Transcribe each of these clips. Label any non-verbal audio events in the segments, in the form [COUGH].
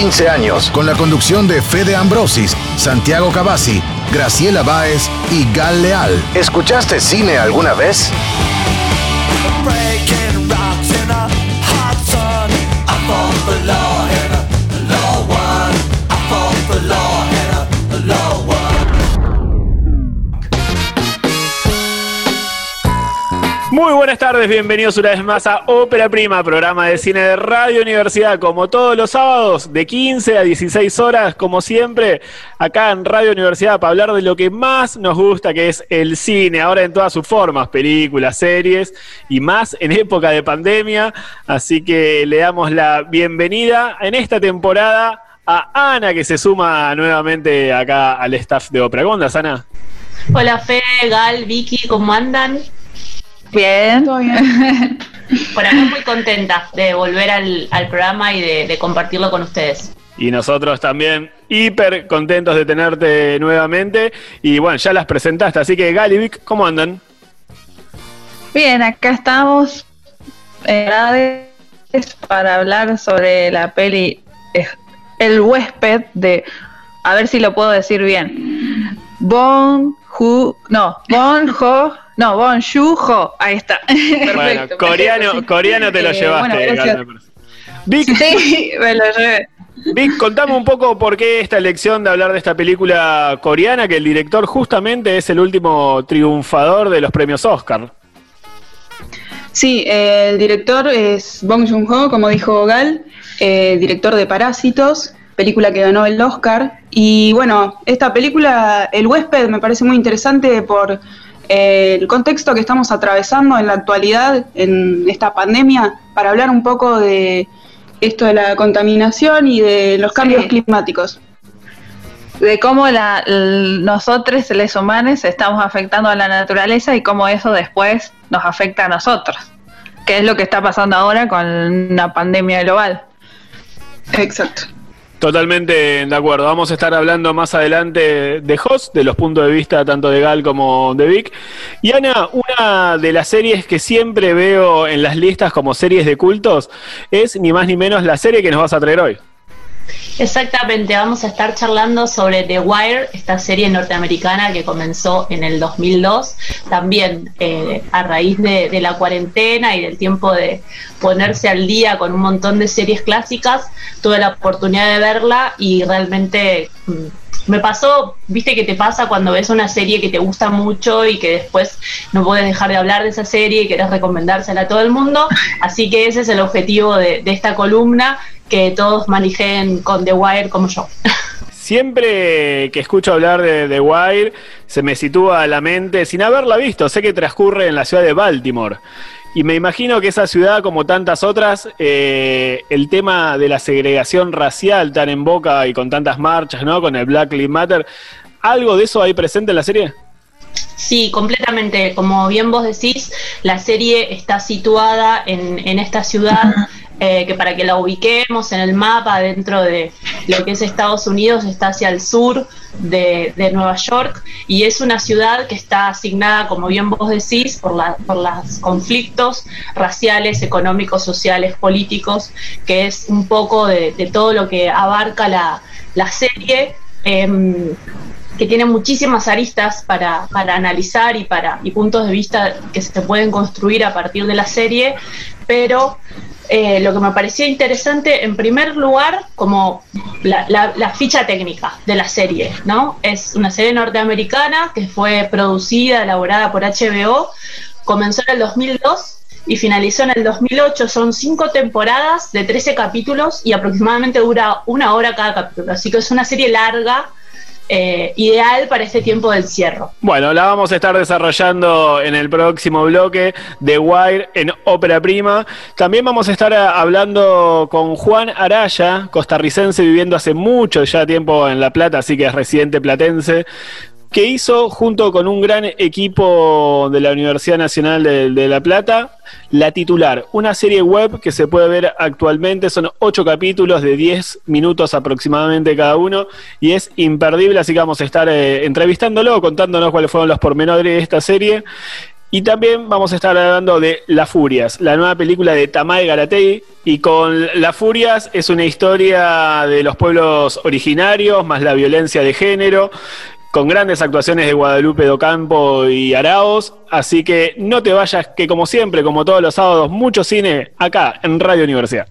15 años, con la conducción de Fede Ambrosis, Santiago Cavazzi, Graciela Báez y Gal Leal. ¿Escuchaste cine alguna vez? Buenas tardes, bienvenidos una vez más a Ópera Prima, programa de cine de Radio Universidad, como todos los sábados, de 15 a 16 horas, como siempre, acá en Radio Universidad, para hablar de lo que más nos gusta, que es el cine, ahora en todas sus formas, películas, series y más en época de pandemia. Así que le damos la bienvenida en esta temporada a Ana, que se suma nuevamente acá al staff de Ópera. ¿Cómo andas, Ana? Hola, Fe, Gal, Vicky, ¿cómo andan? Bien. Todo bien. [LAUGHS] Por acá muy contenta de volver al, programa y de, compartirlo con ustedes. Y nosotros también hiper contentos de tenerte nuevamente. Y bueno, ya las presentaste, así que Galivic, ¿cómo andan? Bien, acá estamos eh, para hablar sobre la peli eh, El huésped de, a ver si lo puedo decir bien, Bon Hu, no, Bon Ho no, Bonjour, ahí está. [LAUGHS] Perfecto. Bueno, coreano, coreano te lo eh, llevaste. Vic, sí, [LAUGHS] me lo llevé. Vic, contame un poco por qué esta elección de hablar de esta película coreana, que el director justamente es el último triunfador de los premios Oscar. Sí, el director es Bong Joon-ho, como dijo Gal, eh, director de Parásitos, película que ganó el Oscar. Y bueno, esta película, El huésped, me parece muy interesante por el contexto que estamos atravesando en la actualidad, en esta pandemia, para hablar un poco de esto de la contaminación y de los cambios climáticos. De cómo la, nosotros, los humanos, estamos afectando a la naturaleza y cómo eso después nos afecta a nosotros, que es lo que está pasando ahora con una pandemia global. Exacto. Totalmente de acuerdo. Vamos a estar hablando más adelante de Host, de los puntos de vista tanto de Gal como de Vic. Y Ana, una de las series que siempre veo en las listas como series de cultos es ni más ni menos la serie que nos vas a traer hoy. Exactamente, vamos a estar charlando sobre The Wire, esta serie norteamericana que comenzó en el 2002, también eh, a raíz de, la cuarentena y del tiempo de ponerse al día con un montón de series clásicas, tuve la oportunidad de verla y realmente mm, me pasó, viste que te pasa cuando ves una serie que te gusta mucho y que después no puedes dejar de hablar de esa serie y querés recomendársela a todo el mundo, así que ese es el objetivo de, de esta columna que todos manejen con The Wire como yo. Siempre que escucho hablar de The Wire, se me sitúa a la mente, sin haberla visto, sé que transcurre en la ciudad de Baltimore. Y me imagino que esa ciudad, como tantas otras, eh, el tema de la segregación racial tan en boca y con tantas marchas, ¿no? Con el Black Lives Matter, ¿algo de eso hay presente en la serie? Sí, completamente. Como bien vos decís, la serie está situada en, en esta ciudad eh, que para que la ubiquemos en el mapa dentro de lo que es Estados Unidos, está hacia el sur de, Nueva York y es una ciudad que está asignada, como bien vos decís, por, la, por los conflictos raciales, económicos, sociales, políticos, que es un poco de, todo lo que abarca la, serie. Em, que tiene muchísimas aristas para, para analizar y, para, y puntos de vista que se pueden construir a partir de la serie, pero eh, lo que me parecía interesante, en primer lugar, como la, ficha técnica de la serie, ¿no? Es una serie norteamericana que fue producida, elaborada por HBO, comenzó en el 2002 y finalizó en el 2008. Son cinco temporadas de 13 capítulos y aproximadamente dura una hora cada capítulo. Así que es una serie larga eh, ideal para este tiempo del cierre. Bueno, la vamos a estar desarrollando en el próximo bloque de Wire en Ópera Prima. También vamos a estar hablando con Juan Araya, costarricense viviendo hace mucho ya tiempo en La Plata, así que es residente platense que hizo junto con un gran equipo de la Universidad Nacional de, La Plata, La Titular, una serie web que se puede ver actualmente, son ocho capítulos de 10 minutos aproximadamente cada uno y es imperdible, así que vamos a estar eh, entrevistándolo, contándonos cuáles fueron los pormenores de esta serie. Y también vamos a estar hablando de Las Furias, la nueva película de Tamay Garatei. Y con Las Furias es una historia de los pueblos originarios, más la violencia de género, con grandes actuaciones de Guadalupe Docampo y Araos. Así que no te vayas, que como siempre, como todos los sábados, mucho cine acá en Radio Universidad.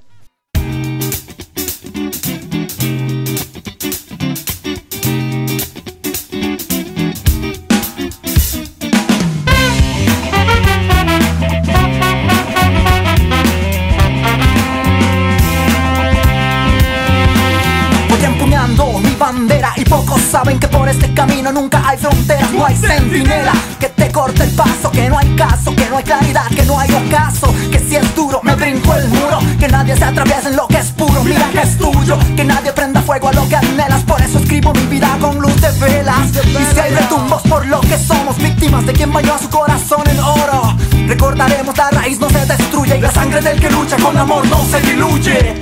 Pocos saben que por este camino nunca hay fronteras, no hay centinela. que te corte el paso, que no hay caso, que no hay claridad, que no hay ocaso, que si es duro me brinco el muro, que nadie se atraviese en lo que es puro, mira que es tuyo, que nadie prenda fuego a lo que anhelas, por eso escribo mi vida con luz de velas, y si hay retumbos por lo que somos, víctimas de quien bañó a su corazón en oro, recordaremos la raíz no se destruye. Y la sangre del que lucha con amor no se diluye.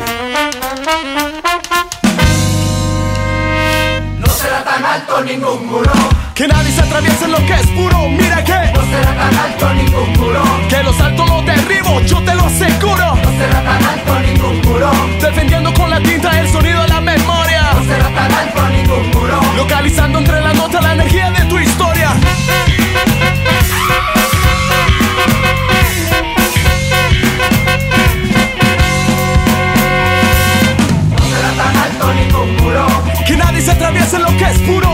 Alto ningún muro. Que nadie se atraviese en lo que es puro, mira que no será tan alto ningún muro. Que los altos los derribo, yo te lo aseguro. No será tan alto ningún muro. Defendiendo con la tinta el sonido de la memoria. No será tan alto ningún muro. Localizando entre la nota la energía de tu historia. Que nadie se atraviese en lo que es puro,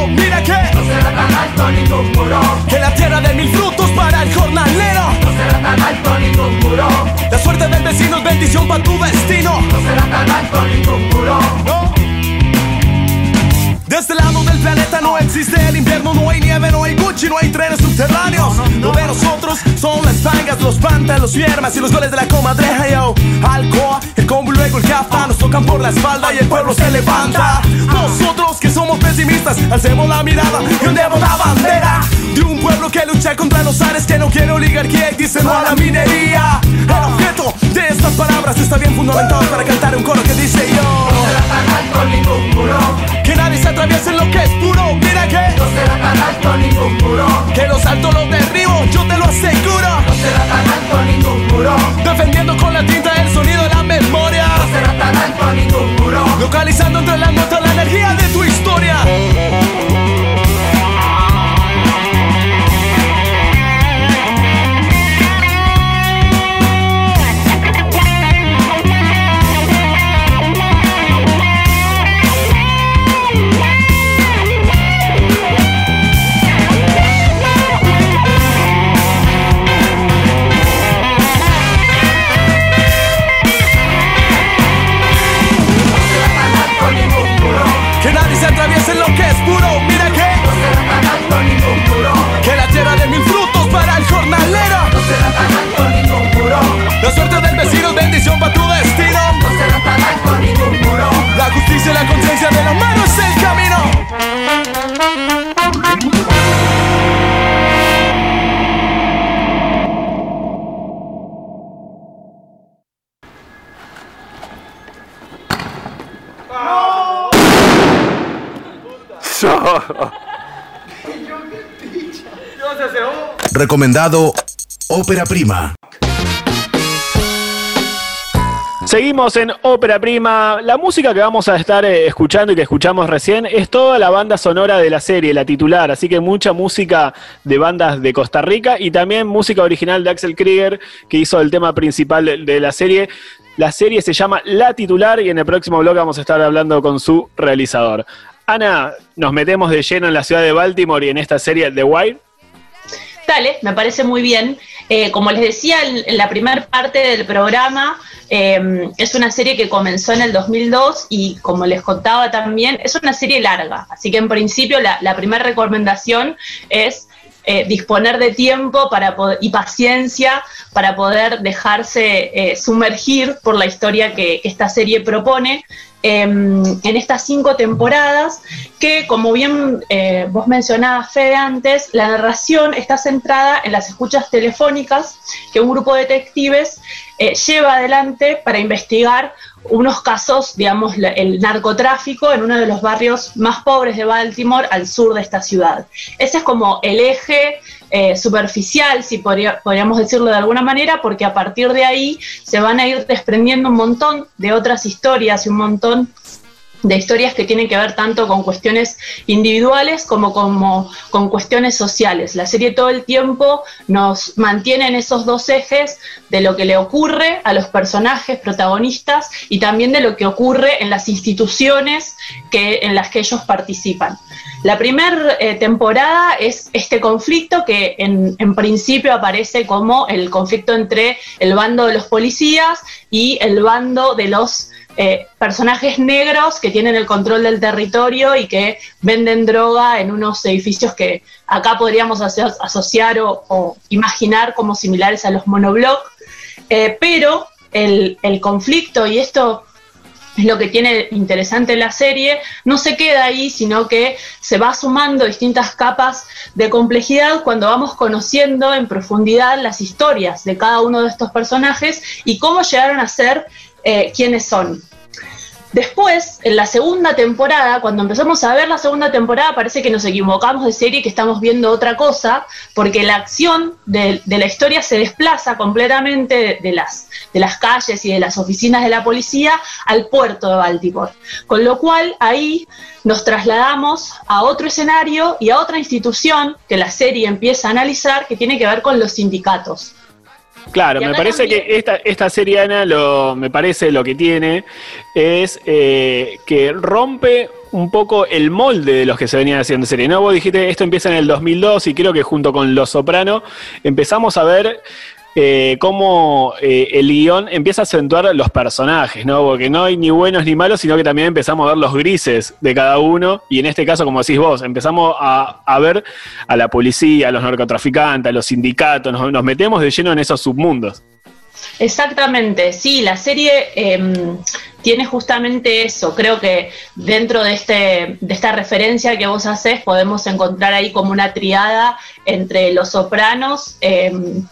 que No será tan alto ningún muro. Que la tierra de mil frutos para el jornalero. No será tan alto ningún muro. La suerte del vecino es bendición para tu destino. No será tan alto ningún muro. No este lado del planeta no existe el invierno, no hay nieve, no hay Gucci, no hay trenes subterráneos. Lo de nosotros son las tangas, los pantas, los fiermas y los goles de la comadreja, yo. Alcoa, el combo luego el café, nos tocan por la espalda y el pueblo se levanta. Nosotros que somos pesimistas, alcemos la mirada y ondemos la bandera de un pueblo que lucha contra los ares, que no quiere oligarquía y dice no a la minería. El objeto de estas palabras está bien fundamentado para cantar un coro que dice yo. No será tan alto ningún muro. Que nadie se atraviese en lo que es puro, mira que No será tan alto ningún muro. Que los altos los derribo, yo te lo aseguro. No será tan alto ningún muro. Defendiendo con la tinta el sonido de la memoria. No será tan alto ningún muro. Localizando entre las notas la energía de tu historia. Recomendado Ópera Prima. Seguimos en Ópera Prima. La música que vamos a estar eh, escuchando y que escuchamos recién es toda la banda sonora de la serie, la titular. Así que mucha música de bandas de Costa Rica y también música original de Axel Krieger, que hizo el tema principal de, de la serie. La serie se llama La Titular y en el próximo blog vamos a estar hablando con su realizador. Ana, nos metemos de lleno en la ciudad de Baltimore y en esta serie The Wire. Me parece muy bien. Eh, como les decía en, la primera parte del programa, eh, es una serie que comenzó en el 2002 y como les contaba también, es una serie larga. Así que en principio la, primera recomendación es eh, disponer de tiempo para y paciencia para poder dejarse eh, sumergir por la historia que esta serie propone em, en estas cinco temporadas, que como bien eh, vos mencionabas, Fede, antes, la narración está centrada en las escuchas telefónicas que un grupo de detectives eh, lleva adelante para investigar unos casos, digamos, el narcotráfico en uno de los barrios más pobres de Baltimore al sur de esta ciudad. Ese es como el eje eh, superficial, si podríamos decirlo de alguna manera, porque a partir de ahí se van a ir desprendiendo un montón de otras historias y un montón de historias que tienen que ver tanto con cuestiones individuales como, como con cuestiones sociales. La serie todo el tiempo nos mantiene en esos dos ejes de lo que le ocurre a los personajes protagonistas y también de lo que ocurre en las instituciones que, en las que ellos participan. La primera eh, temporada es este conflicto que en, en principio aparece como el conflicto entre el bando de los policías y el bando de los eh, personajes negros que tienen el control del territorio y que venden droga en unos edificios que acá podríamos asociar o, imaginar como similares a los monobloc. Eh, pero el, el conflicto, y esto es lo que tiene interesante la serie, no se queda ahí, sino que se va sumando distintas capas de complejidad cuando vamos conociendo en profundidad las historias de cada uno de estos personajes y cómo llegaron a ser eh, quiénes son. Después, en la segunda temporada, cuando empezamos a ver la segunda temporada, parece que nos equivocamos de serie y que estamos viendo otra cosa, porque la acción de, la historia se desplaza completamente de, las, de las calles y de las oficinas de la policía al puerto de Baltimore. Con lo cual, ahí nos trasladamos a otro escenario y a otra institución que la serie empieza a analizar, que tiene que ver con los sindicatos. Claro, me parece que esta, esta serie, Ana, lo, me parece lo que tiene es eh, que rompe un poco el molde de los que se venían haciendo serie. ¿no? Vos dijiste, esto empieza en el 2002 y creo que junto con Los Soprano empezamos a ver eh, cómo eh, el guion empieza a acentuar los personajes, ¿no? Porque no hay ni buenos ni malos, sino que también empezamos a ver los grises de cada uno. Y en este caso, como decís vos, empezamos a, ver a la policía, a los narcotraficantes, a los sindicatos, nos, metemos de lleno en esos submundos. Exactamente, sí, la serie em, tiene justamente eso. Creo que dentro de, este, de esta referencia que vos haces podemos encontrar ahí como una triada entre los sopranos, em,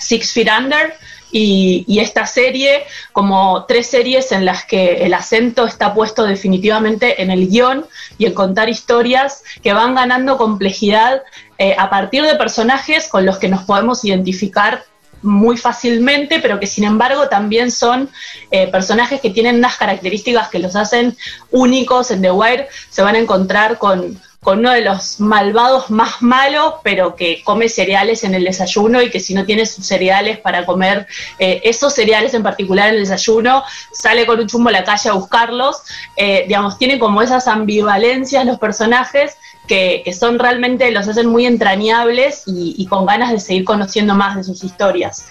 Six Feet Under y, esta serie, como tres series en las que el acento está puesto definitivamente en el guion y en contar historias que van ganando complejidad eh, a partir de personajes con los que nos podemos identificar muy fácilmente, pero que sin embargo también son eh, personajes que tienen unas características que los hacen únicos. En The Wire se van a encontrar con con uno de los malvados más malos, pero que come cereales en el desayuno y que si no tiene sus cereales para comer eh, esos cereales en particular en el desayuno, sale con un chumbo a la calle a buscarlos. Eh, digamos, tiene como esas ambivalencias los personajes que, son realmente, los hacen muy entrañables y, con ganas de seguir conociendo más de sus historias.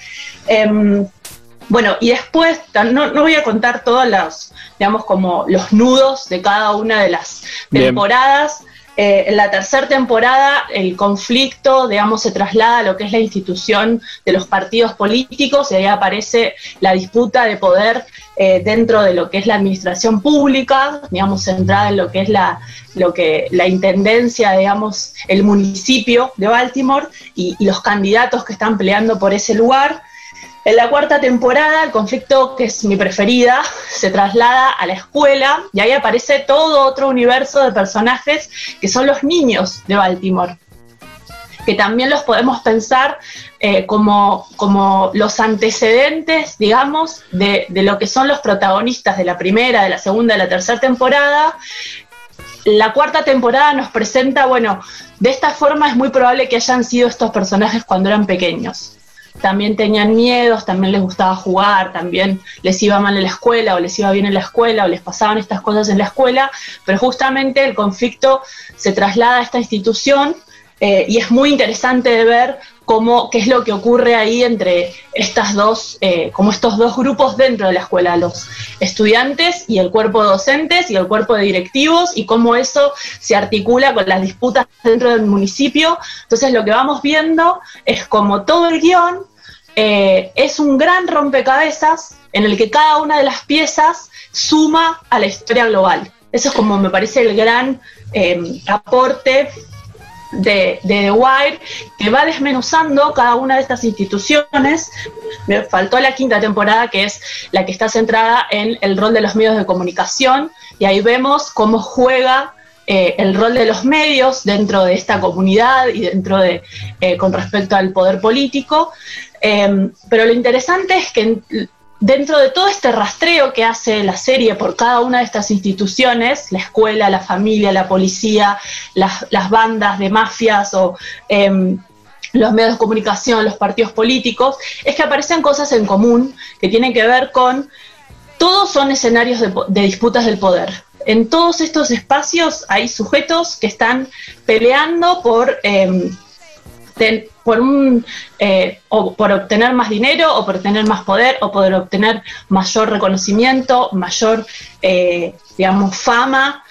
Em, bueno, y después, no, no, voy a contar todos los, digamos, como los nudos de cada una de las temporadas. Eh, en la tercera temporada el conflicto, digamos, se traslada a lo que es la institución de los partidos políticos y ahí aparece la disputa de poder eh, dentro de lo que es la administración pública, digamos, centrada en lo que es la, lo que, la intendencia, digamos, el municipio de Baltimore y los candidatos que están peleando por ese lugar. En la cuarta temporada, el conflicto, que es mi preferida, [LAUGHS] se traslada a la escuela y ahí aparece todo otro universo de personajes que son los niños de Baltimore que también los podemos pensar eh, como, como, los antecedentes, digamos, de, de, lo que son los protagonistas de la primera, de la segunda, de la tercera temporada. La cuarta temporada nos presenta, bueno, de esta forma es muy probable que hayan sido estos personajes cuando eran pequeños también tenían miedos, también les gustaba jugar, también les iba mal en la escuela o les iba bien en la escuela o les pasaban estas cosas en la escuela, pero justamente el conflicto se traslada a esta institución eh, y es muy interesante de ver cómo, qué es lo que ocurre ahí entre estas dos, eh, como estos dos grupos dentro de la escuela, los estudiantes y el cuerpo de docentes y el cuerpo de directivos y cómo eso se articula con las disputas dentro del municipio. Entonces lo que vamos viendo es como todo el guion eh, es un gran rompecabezas en el que cada una de las piezas suma a la historia global. Eso es como me parece el gran aporte de, de The Wire que va desmenuzando cada una de estas instituciones. Me faltó la quinta temporada, que es la que está centrada en el rol de los medios de comunicación, y ahí vemos cómo juega eh, el rol de los medios dentro de esta comunidad y dentro de, eh, con respecto al poder político. Eh, pero lo interesante es que en- dentro de todo este rastreo que hace la serie por cada una de estas instituciones, la escuela, la familia, la policía, las, bandas de mafias o em, los medios de comunicación, los partidos políticos, es que aparecen cosas en común que tienen que ver con, todos son escenarios de disputas del poder. En todos estos espacios hay sujetos que están peleando por... em, un eh, por obtener más dinero o por obtener más poder o por obtener mayor reconocimiento, mayor eh, digamos fama.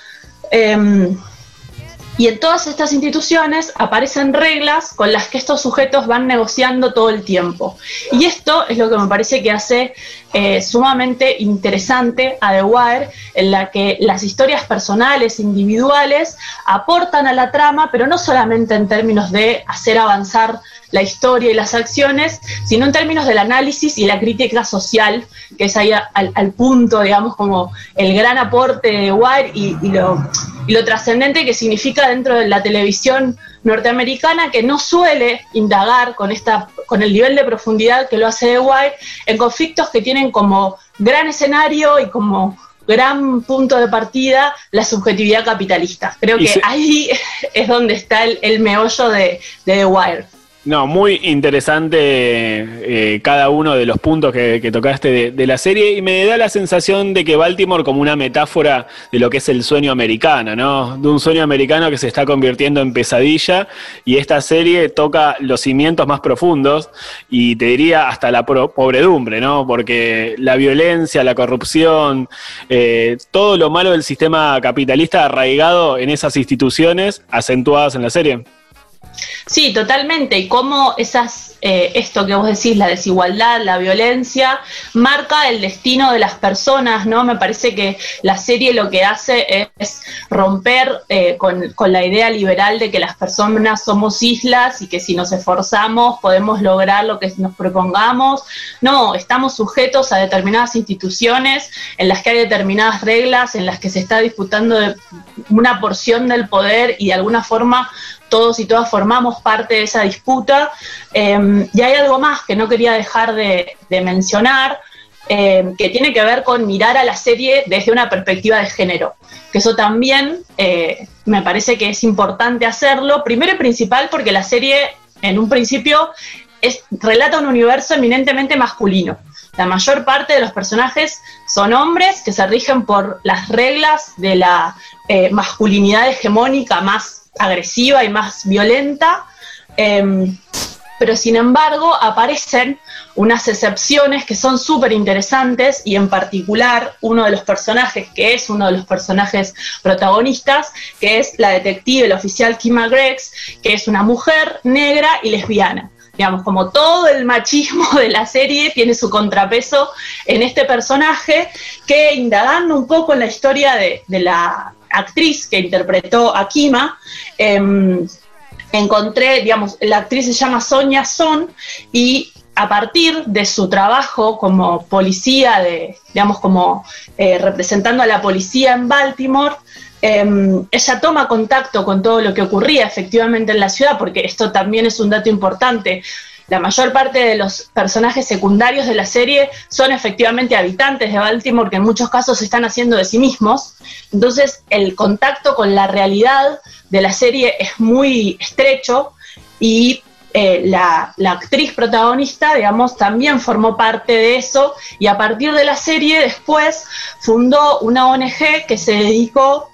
Y en todas estas instituciones aparecen reglas con las que estos sujetos van negociando todo el tiempo. Y esto es lo que me parece que hace eh, sumamente interesante a The Wire, en la que las historias personales, individuales, aportan a la trama, pero no solamente en términos de hacer avanzar la historia y las acciones, sino en términos del análisis y la crítica social, que es ahí al, al punto, digamos, como el gran aporte de Wire y, y lo, y lo trascendente que significa dentro de la televisión norteamericana, que no suele indagar con, esta, con el nivel de profundidad que lo hace The Wire en conflictos que tienen como gran escenario y como gran punto de partida la subjetividad capitalista. Creo que se- ahí [LAUGHS] es donde está el, el meollo de, de The Wire. No, muy interesante eh, cada uno de los puntos que, tocaste de, de la serie y me da la sensación de que Baltimore como una metáfora de lo que es el sueño americano, ¿no? De un sueño americano que se está convirtiendo en pesadilla y esta serie toca los cimientos más profundos y te diría hasta la pro- pobredumbre, ¿no? Porque la violencia, la corrupción, eh, todo lo malo del sistema capitalista arraigado en esas instituciones acentuadas en la serie. Sí, totalmente. Y cómo esas, eh, esto que vos decís, la desigualdad, la violencia, marca el destino de las personas, ¿no? Me parece que la serie lo que hace es romper eh, con, con la idea liberal de que las personas somos islas y que si nos esforzamos podemos lograr lo que nos propongamos. No, estamos sujetos a determinadas instituciones en las que hay determinadas reglas, en las que se está disputando de una porción del poder y de alguna forma todos y todas formamos parte de esa disputa. Eh, y hay algo más que no quería dejar de, mencionar, eh, que tiene que ver con mirar a la serie desde una perspectiva de género. Que eso también eh, me parece que es importante hacerlo, primero y principal porque la serie en un principio relata un universo eminentemente masculino. La mayor parte de los personajes son hombres que se rigen por las reglas de la eh, masculinidad hegemónica más agresiva y más violenta. em, pero sin embargo aparecen unas excepciones que son súper interesantes y en particular uno de los personajes que es uno de los personajes protagonistas, que es la detective, el oficial Kima Gregs, que es una mujer negra y lesbiana. Digamos, como todo el machismo de la serie tiene su contrapeso en este personaje que indagando un poco en la historia de la actriz que interpretó a Kima, em, encontré, digamos, la actriz se llama Sonia Son y a partir de su trabajo como policía, de, digamos, como eh, representando a la policía en Baltimore, eh, ella toma contacto con todo lo que ocurría efectivamente en la ciudad, porque esto también es un dato importante. La mayor parte de los personajes secundarios de la serie son efectivamente habitantes de Baltimore que en muchos casos se están haciendo de sí mismos. Entonces el contacto con la realidad de la serie es muy estrecho y eh, la, la actriz protagonista, digamos, también formó parte de eso y a partir de la serie después fundó una ONG que se dedicó,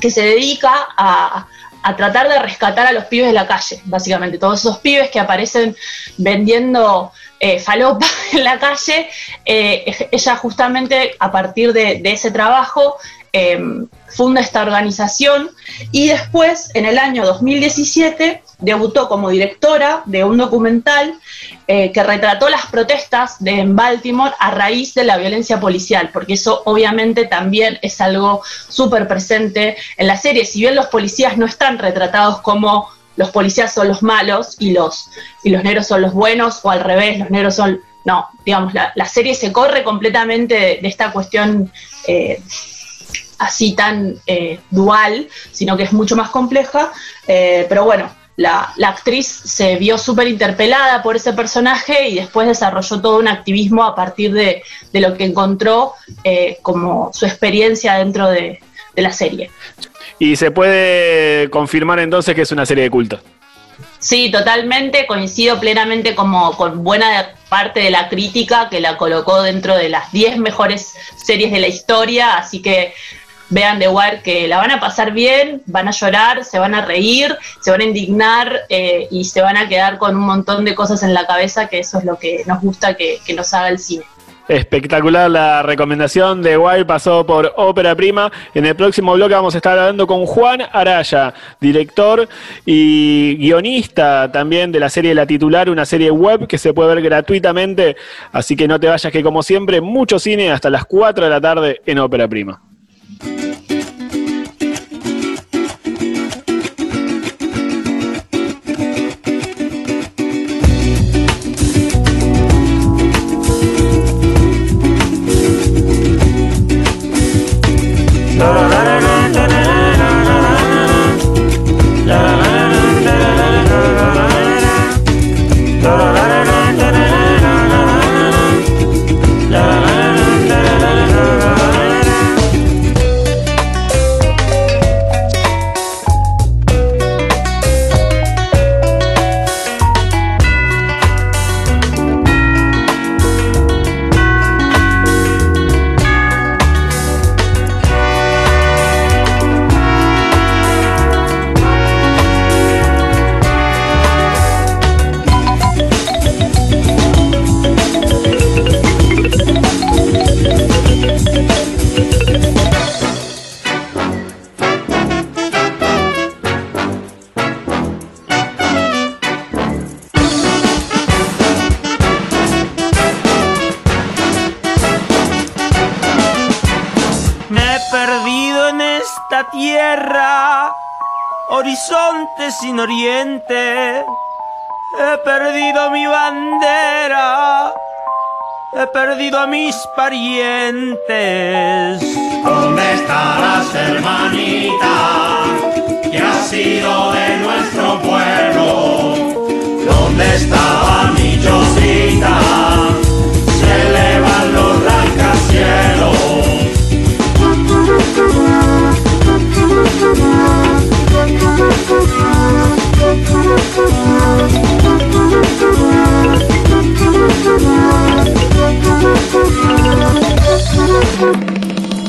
que se dedica a, a tratar de rescatar a los pibes de la calle, básicamente. Todos esos pibes que aparecen vendiendo eh, falopa [LAUGHS] en la calle, eh, ella justamente a partir de, ese trabajo eh, funda esta organización y después, en el año 2017, debutó como directora de un documental eh, que retrató las protestas de en Baltimore a raíz de la violencia policial, porque eso obviamente también es algo súper presente en la serie. Si bien los policías no están retratados como los policías son los malos y los, y los negros son los buenos, o al revés, los negros son... No, digamos, la, la serie se corre completamente de, esta cuestión eh, así tan eh, dual, sino que es mucho más compleja, pero bueno, la, la actriz se vio súper interpelada por ese personaje y después desarrolló todo un activismo a partir de, de lo que encontró eh, como su experiencia dentro de, de la serie. Y se puede confirmar entonces que es una serie de culto. Sí, totalmente, coincido plenamente como con buena parte de la crítica que la colocó dentro de las 10 mejores series de la historia, así que vean The Wire que la van a pasar bien, van a llorar, se van a reír, se van a indignar eh, y se van a quedar con un montón de cosas en la cabeza, que eso es lo que nos gusta que, nos haga el cine. Espectacular la recomendación de Wild pasó por Ópera Prima. En el próximo bloque vamos a estar hablando con Juan Araya, director y guionista también de la serie La Titular, una serie web que se puede ver gratuitamente. Así que no te vayas que como siempre, mucho cine hasta las 4 de la tarde en Ópera Prima. Perdido mi bandera, he perdido a mis parientes. ¿Dónde estarás, hermanita? Que has sido de nuestro pueblo. ¿Dónde estaba mi Josita? Se elevan los rascacielos. Thank you.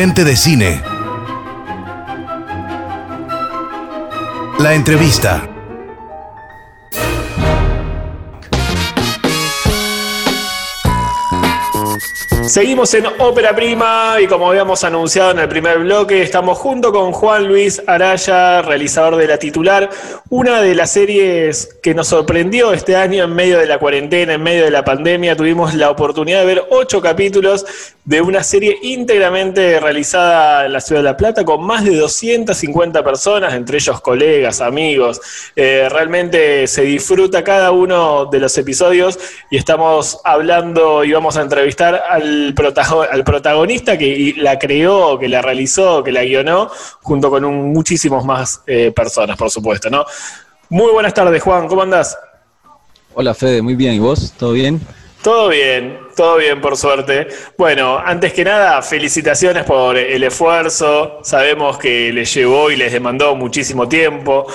De Cine. La entrevista. Seguimos en Ópera Prima y como habíamos anunciado en el primer bloque, estamos junto con Juan Luis Araya, realizador de La Titular, una de las series que nos sorprendió este año en medio de la cuarentena, en medio de la pandemia. Tuvimos la oportunidad de ver ocho capítulos de una serie íntegramente realizada en la Ciudad de La Plata con más de 250 personas, entre ellos colegas, amigos. Eh, realmente se disfruta cada uno de los episodios y estamos hablando y vamos a entrevistar al, al protagonista que la creó, que la realizó, que la guionó, junto con un, muchísimos más eh, personas, por supuesto, ¿no? Muy buenas tardes, Juan, ¿cómo andás? Hola, Fede, muy bien, ¿y vos? ¿Todo bien? Todo bien, todo bien por suerte. Bueno, antes que nada, felicitaciones por el esfuerzo. Sabemos que les llevó y les demandó muchísimo tiempo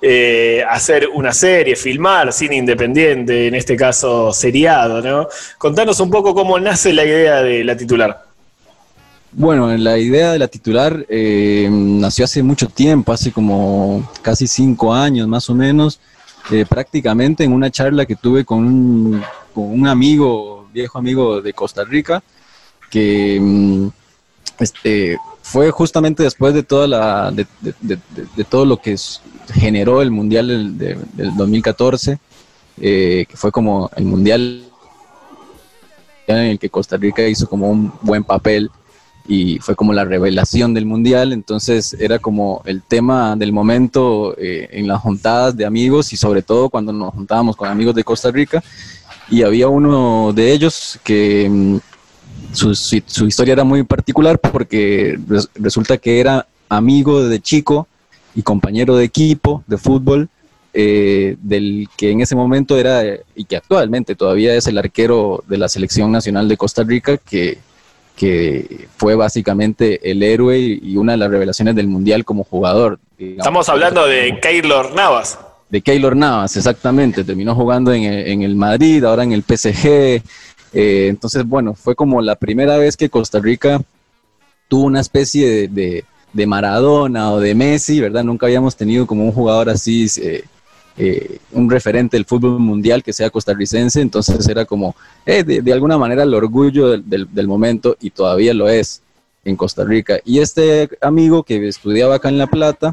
eh, hacer una serie, filmar cine independiente, en este caso seriado, ¿no? Contanos un poco cómo nace la idea de la titular. Bueno, la idea de la titular eh, nació hace mucho tiempo, hace como casi cinco años más o menos, eh, prácticamente en una charla que tuve con un con un amigo, viejo amigo de Costa Rica, que mm, este, fue justamente después de toda la de, todo lo que generó el mundial del, 2014 eh, que fue como el mundial en el que Costa Rica hizo como un buen papel y fue como la revelación del mundial. Entonces era como el tema del momento eh, en las juntadas de amigos y sobre todo cuando nos juntábamos con amigos de Costa Rica. Y había uno de ellos que mm, su, su, historia era muy particular porque resulta que era amigo de chico y compañero de equipo de fútbol eh, del que en ese momento era y que actualmente todavía es el arquero de la selección nacional de Costa Rica que, que fue básicamente el héroe y una de las revelaciones del mundial como jugador. Estamos hablando de Keylor Navas de Keylor Navas, exactamente. Terminó jugando en, el Madrid, ahora en el PSG. Eh, entonces, bueno, fue como la primera vez que Costa Rica tuvo una especie de, Maradona o de Messi, ¿verdad? Nunca habíamos tenido como un jugador así, eh, eh, un referente del fútbol mundial que sea costarricense. Entonces era como, de, alguna manera, el orgullo del momento y todavía lo es en Costa Rica. Y este amigo que estudiaba acá en La Plata,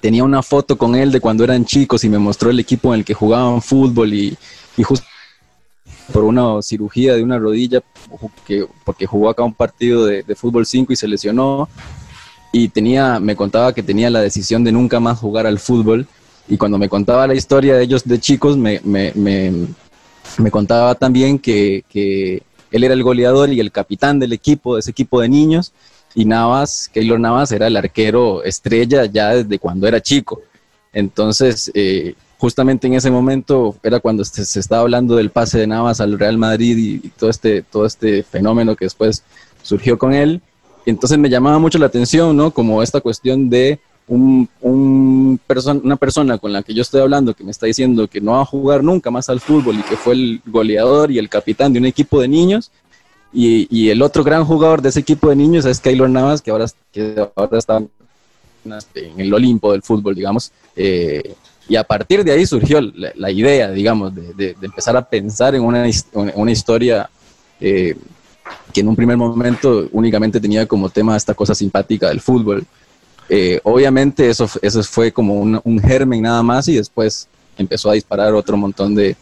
tenía una foto con él de cuando eran chicos y me mostró el equipo en el que jugaban fútbol y, justo por una cirugía de una rodilla, que, porque jugó acá un partido de, fútbol 5 y se lesionó, y tenía, me contaba que tenía la decisión de nunca más jugar al fútbol, y cuando me contaba la historia de ellos de chicos, me, me, me, contaba también que, que él era el goleador y el capitán del equipo, de ese equipo de niños, y Navas, Keylor Navas era el arquero estrella ya desde cuando era chico. Entonces, eh, justamente en ese momento era cuando se, estaba hablando del pase de Navas al Real Madrid y, todo, este, todo este fenómeno que después surgió con él. Entonces me llamaba mucho la atención, ¿no? Como esta cuestión de un, un una persona con la que yo estoy hablando que me está diciendo que no va a jugar nunca más al fútbol y que fue el goleador y el capitán de un equipo de niños, y, el otro gran jugador de ese equipo de niños es Keylor Navas, que ahora, que ahora está en el Olimpo del fútbol, digamos. Eh, y a partir de ahí surgió la, idea, digamos, de, empezar a pensar en una, una historia eh, que en un primer momento únicamente tenía como tema esta cosa simpática del fútbol. Eh, obviamente eso, eso fue como un, un, germen nada más y después empezó a disparar otro montón de,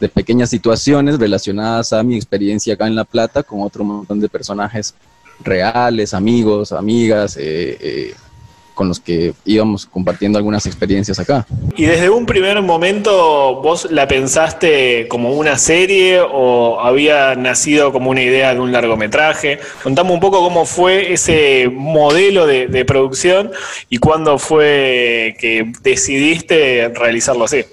de pequeñas situaciones relacionadas a mi experiencia acá en La Plata con otro montón de personajes reales, amigos, amigas, eh, eh, con los que íbamos compartiendo algunas experiencias acá. ¿Y desde un primer momento vos la pensaste como una serie o había nacido como una idea de un largometraje? Contame un poco cómo fue ese modelo de, de producción y cuándo fue que decidiste realizarlo así.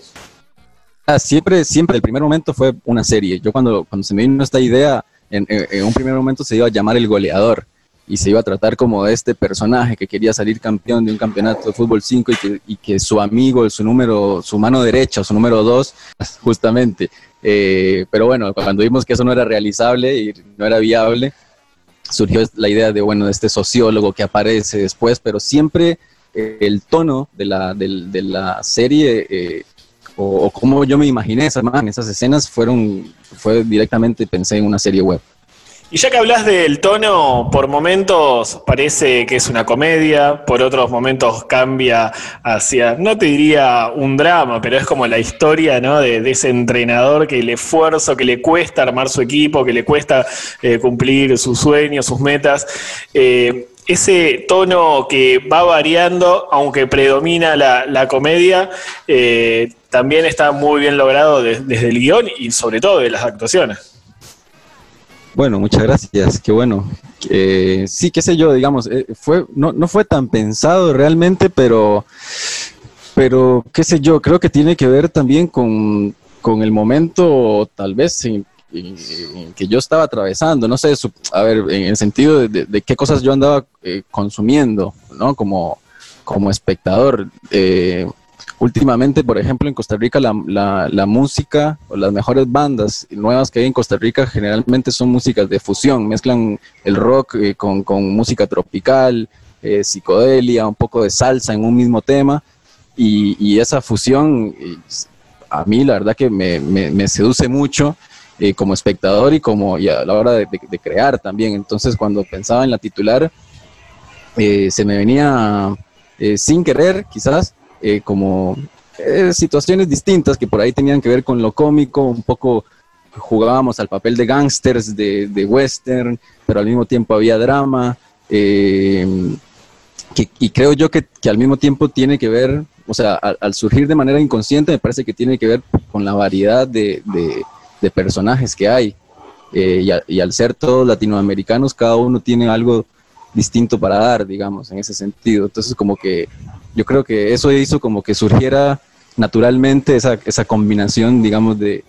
Ah, siempre, siempre, el primer momento fue una serie. Yo cuando, cuando se me vino esta idea, en, un primer momento se iba a llamar El Goleador y se iba a tratar como este personaje que quería salir campeón de un campeonato de fútbol 5 y que, y que su amigo, su número, su mano derecha, su número 2, [LAUGHS] justamente. Eh, pero bueno, cuando vimos que eso no era realizable y no era viable, surgió la idea de, bueno, de este sociólogo que aparece después, pero siempre eh, el tono de la, de, la serie eh, o, como yo me imaginé esas, esas escenas fueron, fue directamente pensé en una serie web. Y ya que hablas del tono, por momentos parece que es una comedia, por otros momentos cambia hacia, no te diría un drama, pero es como la historia ¿no? de, ese entrenador que el esfuerzo, que le cuesta armar su equipo, que le cuesta eh, cumplir sus sueños, sus metas. Eh, ese tono que va variando, aunque predomina la, la comedia, eh, también está muy bien logrado de- desde el guion y sobre todo de las actuaciones. Bueno, muchas gracias, qué bueno. Eh, sí, qué sé yo, digamos, eh, fue, no, no fue tan pensado realmente, pero, pero qué sé yo, creo que tiene que ver también con, con el momento, tal vez, en, que yo estaba atravesando, no sé, su- a ver, en el sentido de, de- de qué cosas yo andaba eh, consumiendo, ¿no? Como, como espectador. Eh, últimamente, por ejemplo, en Costa Rica la, la- música o las mejores bandas nuevas que hay en Costa Rica generalmente son músicas de fusión, mezclan el rock eh, con, con música tropical, eh, psicodelia, un poco de salsa en un mismo tema y, y esa fusión eh, a mí la verdad que me, me- seduce mucho como espectador y como y a la hora de, crear también. Entonces cuando pensaba en la titular se me venía sin querer quizás eh, como eh, situaciones distintas que por ahí tenían que ver con lo cómico, un poco jugábamos al papel de gángsters, de, de western, pero al mismo tiempo había drama. eh, que- y creo yo que, que al mismo tiempo tiene que ver, o sea, al, al surgir de manera inconsciente, me parece que tiene que ver con la variedad de, de- de personajes que hay. Eh, y, a- y al ser todos latinoamericanos, cada uno tiene algo distinto para dar, digamos, en ese sentido. Entonces, como que yo creo que eso hizo como que surgiera naturalmente esa, esa combinación, digamos, de,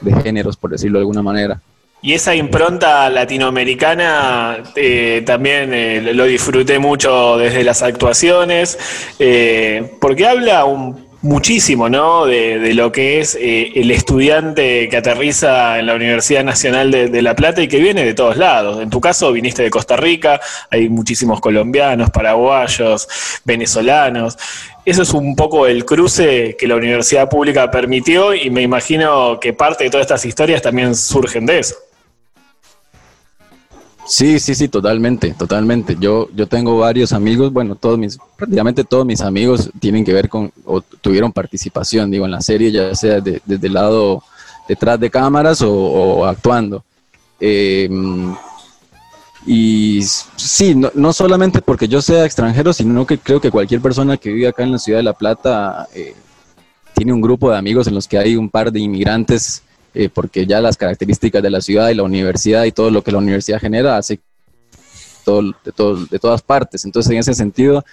de géneros, por decirlo de alguna manera. Y esa impronta latinoamericana eh, también eh, lo disfruté mucho desde las actuaciones, eh, porque habla un- muchísimo ¿no? de, de lo que es eh, el estudiante que aterriza en la Universidad Nacional de, de La Plata y que viene de todos lados. En tu caso viniste de Costa Rica, hay muchísimos colombianos, paraguayos, venezolanos. Eso es un poco el cruce que la universidad pública permitió y me imagino que parte de todas estas historias también surgen de eso. Sí, sí, sí, totalmente, totalmente. Yo, yo tengo varios amigos, bueno, todos mis, prácticamente todos mis amigos tienen que ver con, o tuvieron participación, digo, en la serie, ya sea de- desde el lado detrás de cámaras o, actuando. Eh, y sí, no, no solamente porque yo sea extranjero, sino que creo que cualquier persona que vive acá en la ciudad de La Plata eh, tiene un grupo de amigos en los que hay un par de inmigrantes, eh, porque ya las características de la ciudad y la universidad y todo lo que la universidad genera hace todo, de, todas partes. Entonces, en ese sentido,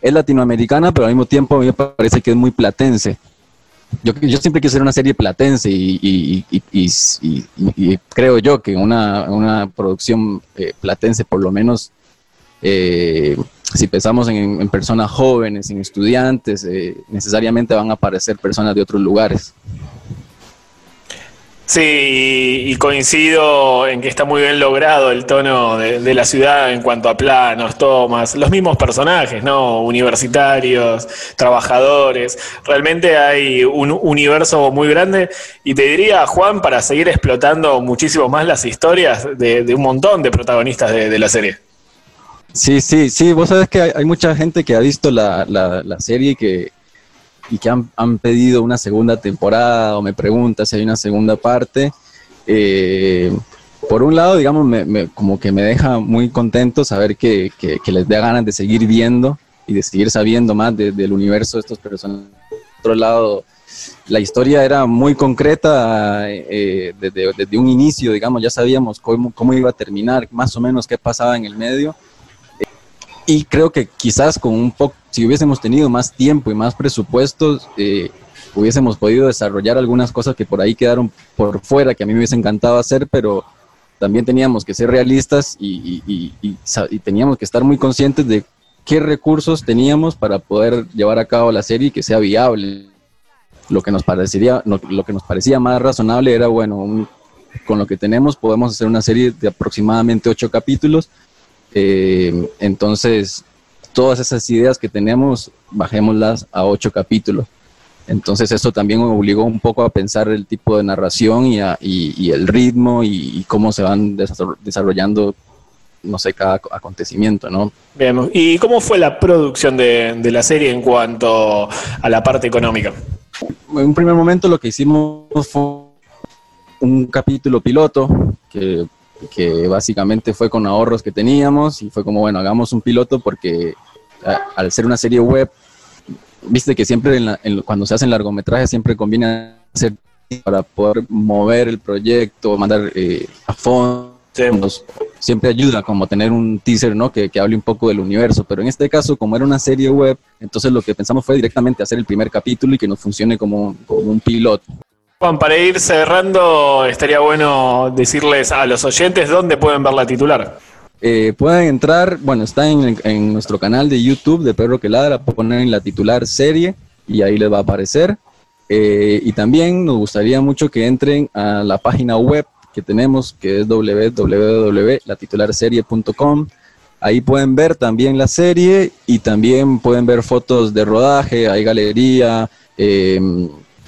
es latinoamericana, pero al mismo tiempo a mí me parece que es muy platense. Yo, yo siempre quise hacer una serie platense y creo yo que una, una producción eh, platense, por lo menos, eh, si pensamos en, en personas jóvenes, en estudiantes, eh, necesariamente van a aparecer personas de otros lugares. Sí, y, coincido en que está muy bien logrado el tono de, la ciudad en cuanto a planos, tomas, los mismos personajes, ¿no? Universitarios, trabajadores. Realmente hay un universo muy grande. Y te diría, Juan, para seguir explotando muchísimo más las historias de, de un montón de protagonistas de, de la serie. Sí, sí, sí, vos sabes que hay, hay mucha gente que ha visto la, la, la serie y que, y que han, han pedido una segunda temporada o me pregunta si hay una segunda parte. Eh, por un lado, digamos, me- como que me deja muy contento saber que, que- les da ganas de seguir viendo y de seguir sabiendo más de- del universo de estos personajes. Por otro lado, la historia era muy concreta eh, desde, desde un inicio, digamos, ya sabíamos cómo, cómo iba a terminar, más o menos qué pasaba en el medio. Y creo que quizás con un poco, si hubiésemos tenido más tiempo y más presupuestos, eh, hubiésemos podido desarrollar algunas cosas que por ahí quedaron por fuera, que a mí me hubiese encantado hacer, pero también teníamos que ser realistas y, y- y- y teníamos que estar muy conscientes de qué recursos teníamos para poder llevar a cabo la serie y que sea viable. Lo que nos parecería, lo, lo que nos parecía más razonable era, bueno, un- con lo que tenemos podemos hacer una serie de aproximadamente ocho capítulos. Eh, entonces, todas esas ideas que tenemos, bajémoslas a ocho capítulos. Entonces eso también me obligó un poco a pensar el tipo de narración y, a- y- y el ritmo y, y cómo se van desarro- desarrollando, no sé, cada ac- acontecimiento, ¿no? Bien, ¿y cómo fue la producción de, de la serie en cuanto a la parte económica? En un primer momento lo que hicimos fue un capítulo piloto que, que básicamente fue con ahorros que teníamos y fue como, bueno, hagamos un piloto porque al ser una serie web, viste que siempre en la- en- cuando se hacen largometrajes siempre conviene hacer para poder mover el proyecto, mandar eh, a fondos, siempre ayuda como tener un teaser, ¿no? Que, que hable un poco del universo, pero en este caso, como era una serie web, entonces lo que pensamos fue directamente hacer el primer capítulo y que nos funcione como, como un piloto. Juan, para ir cerrando, estaría bueno decirles a los oyentes dónde pueden ver la titular. Eh, pueden entrar, bueno, está en, nuestro canal de YouTube de Perro que Ladra, ponen la titular serie y ahí les va a aparecer. Eh, y también nos gustaría mucho que entren a la página web que tenemos, que es www.latitularserie.com. Ahí pueden ver también la serie y también pueden ver fotos de rodaje, hay galería, eh,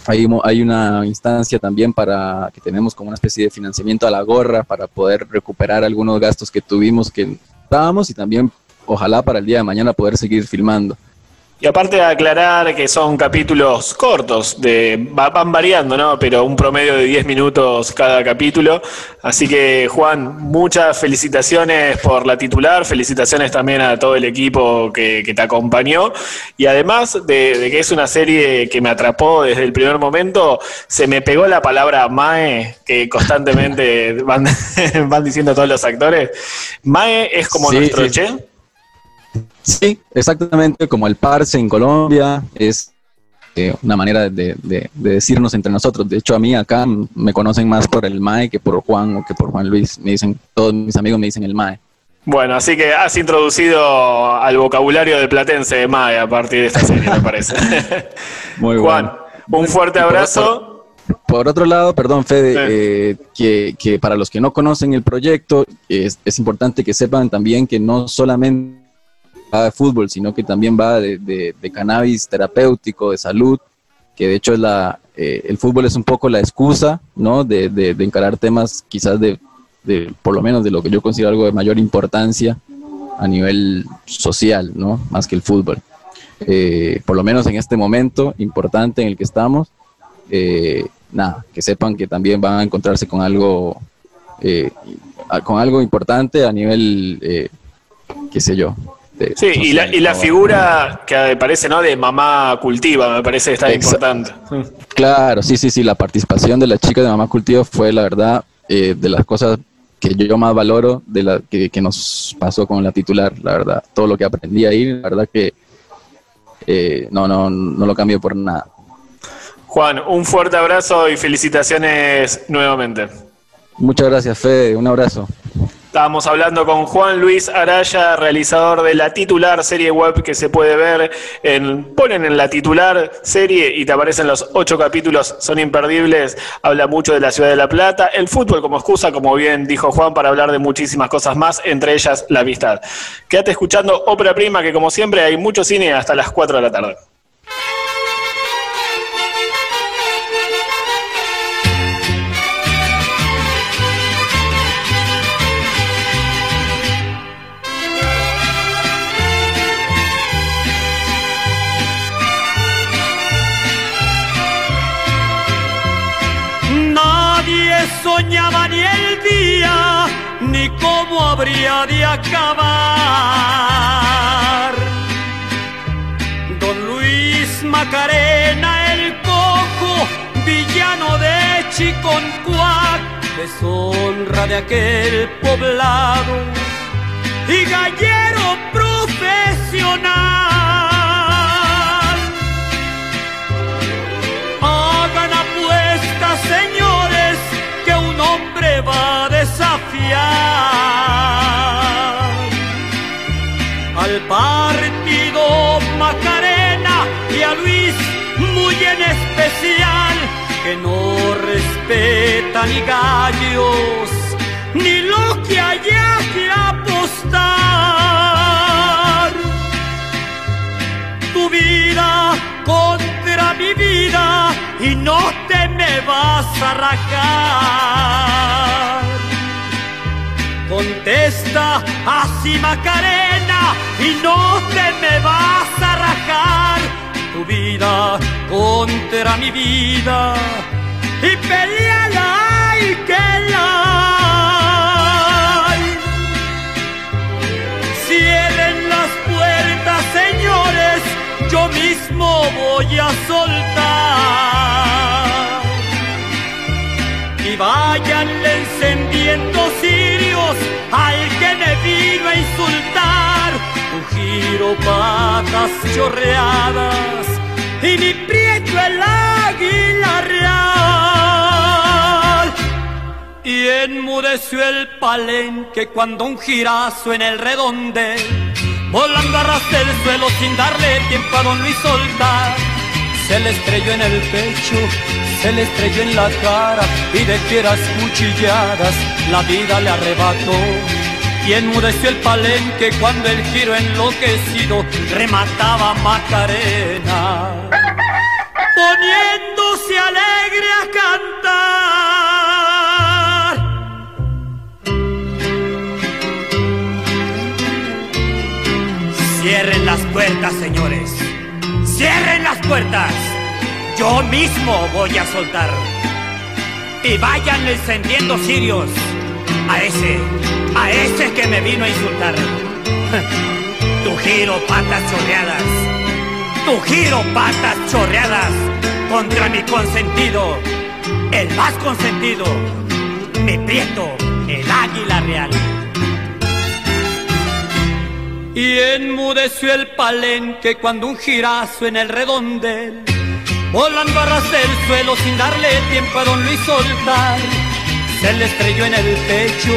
hay, una instancia también para que tenemos como una especie de financiamiento a la gorra para poder recuperar algunos gastos que tuvimos que dábamos y también ojalá para el día de mañana poder seguir filmando. Y aparte de aclarar que son capítulos cortos, de, va- van variando, ¿no? Pero un promedio de 10 minutos cada capítulo. Así que, Juan, muchas felicitaciones por la titular, felicitaciones también a todo el equipo que, que te acompañó. Y además de, de que es una serie que me atrapó desde el primer momento, se me pegó la palabra Mae, que constantemente [LAUGHS] van, [LAUGHS] van diciendo todos los actores. Mae es como Sí, nuestro sí. Che. Sí, exactamente como el Parse en Colombia, es eh, una manera de, de- de decirnos entre nosotros. De hecho, a mí acá me conocen más por el MAE que por Juan o que por Juan Luis. Me dicen, todos mis amigos me dicen el MAE. Bueno, así que has introducido al vocabulario de Platense de Mae a partir de esta serie, me parece. [LAUGHS] Muy Juan, un fuerte abrazo. Por otro lado, perdón, Fede, eh, que, que para los que no conocen el proyecto, es, es importante que sepan también que no solamente va de fútbol, sino que también va de, de- de cannabis terapéutico, de salud, que de hecho es la, eh, el fútbol es un poco la excusa, ¿no? De, de- encarar temas quizás de, por lo menos de lo que yo considero algo de mayor importancia a nivel social, ¿no? Más que el fútbol. Eh, por lo menos en este momento importante en el que estamos, eh, nada, que sepan que también van a encontrarse con algo, eh, con algo importante a nivel, eh, qué sé yo. Sí, y la, y la figura que parece, ¿no? De mamá cultiva, me parece que está importante. Claro, sí, sí, sí, la participación de la chica de Mamá Cultivo fue, la verdad, eh, de las cosas que yo más valoro de la que, que nos pasó con la titular, la verdad. Todo lo que aprendí ahí, la verdad que eh, no, no, no lo cambio por nada. Juan, un fuerte abrazo y felicitaciones nuevamente. Muchas gracias, Fede, un abrazo. Estábamos hablando con Juan Luis Araya, realizador de la titular serie web que se puede ver en, ponen en la titular serie y te aparecen los ocho capítulos, son imperdibles, habla mucho de la ciudad de La Plata, el fútbol como excusa, como bien dijo Juan, para hablar de muchísimas cosas más, entre ellas la amistad. Quédate escuchando Ópera Prima, que como siempre hay mucho cine hasta las 4 de la tarde. Ni el día, ni cómo habría de acabar. Don Luis Macarena, el cojo, villano de Chiconcuac, deshonra de aquel poblado y gallero profesional. Que no respeta ni gallos, ni lo que haya que apostar. Tu vida contra mi vida y no te me vas a rajar. Contesta así Macarena y no te me vas a rajar tu vida contra mi vida y peleala y que la Cierren las puertas, señores, yo mismo voy a soltar. Y vayan encendiendo cirios al que me vino a insultar. Un giro patas chorreadas y mi prieto el águila real. Y enmudeció el palenque cuando un girazo en el redondel, volando a ras del suelo sin darle tiempo a don Luis soltar, se le estrelló en el pecho, se le estrelló en la cara y de fieras cuchilladas la vida le arrebató. Y enmudeció el palenque cuando el giro enloquecido remataba Macarena, poniéndose alegre a cantar. Cierren las puertas, señores. Cierren las puertas. Yo mismo voy a soltar. Y vayan encendiendo cirios a ese, a ese que me vino a insultar. [LAUGHS] Tu giro patas chorreadas. Tu giro patas chorreadas contra mi consentido. El más consentido. Mi prieto, el águila real. Y enmudeció el palenque cuando un girazo en el redondel, volando a ras del suelo sin darle tiempo a don Luis soltar, se le estrelló en el pecho,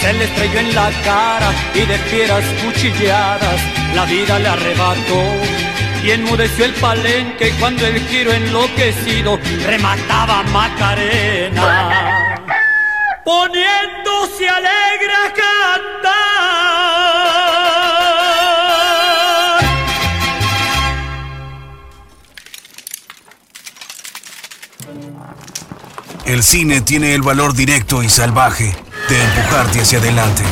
se le estrelló en la cara y de fieras cuchilladas la vida le arrebató. Y enmudeció el palenque cuando el giro enloquecido remataba a Macarena, [LAUGHS] poniéndose alegre a El cine tiene el valor directo y salvaje de empujarte hacia adelante.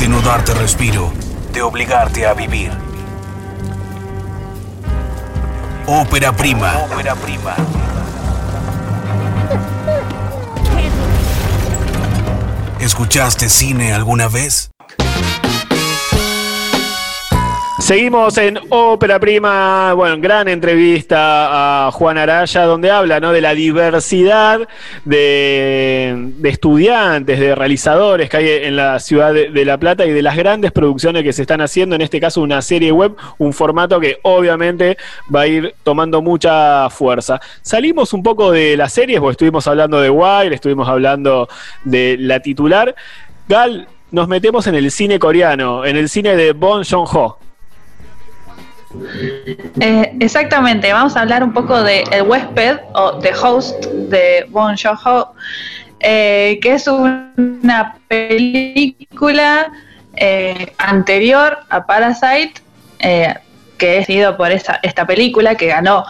De no darte respiro, de obligarte a vivir. Ópera prima. Ópera prima. ¿Escuchaste cine alguna vez? Seguimos en Ópera Prima, bueno, gran entrevista a Juan Araya, donde habla ¿no? de la diversidad de, estudiantes, de realizadores que hay en la ciudad de, La Plata y de las grandes producciones que se están haciendo, en este caso una serie web, un formato que obviamente va a ir tomando mucha fuerza. Salimos un poco de las series, porque estuvimos hablando de Wild, estuvimos hablando de la titular. Gal, nos metemos en el cine coreano, en el cine de Bon Joon-ho. Eh, exactamente, vamos a hablar un poco de El huésped o The Host de Bon Joon-ho, eh, que es una película eh, anterior a Parasite, eh, que es sido por esta, esta película que ganó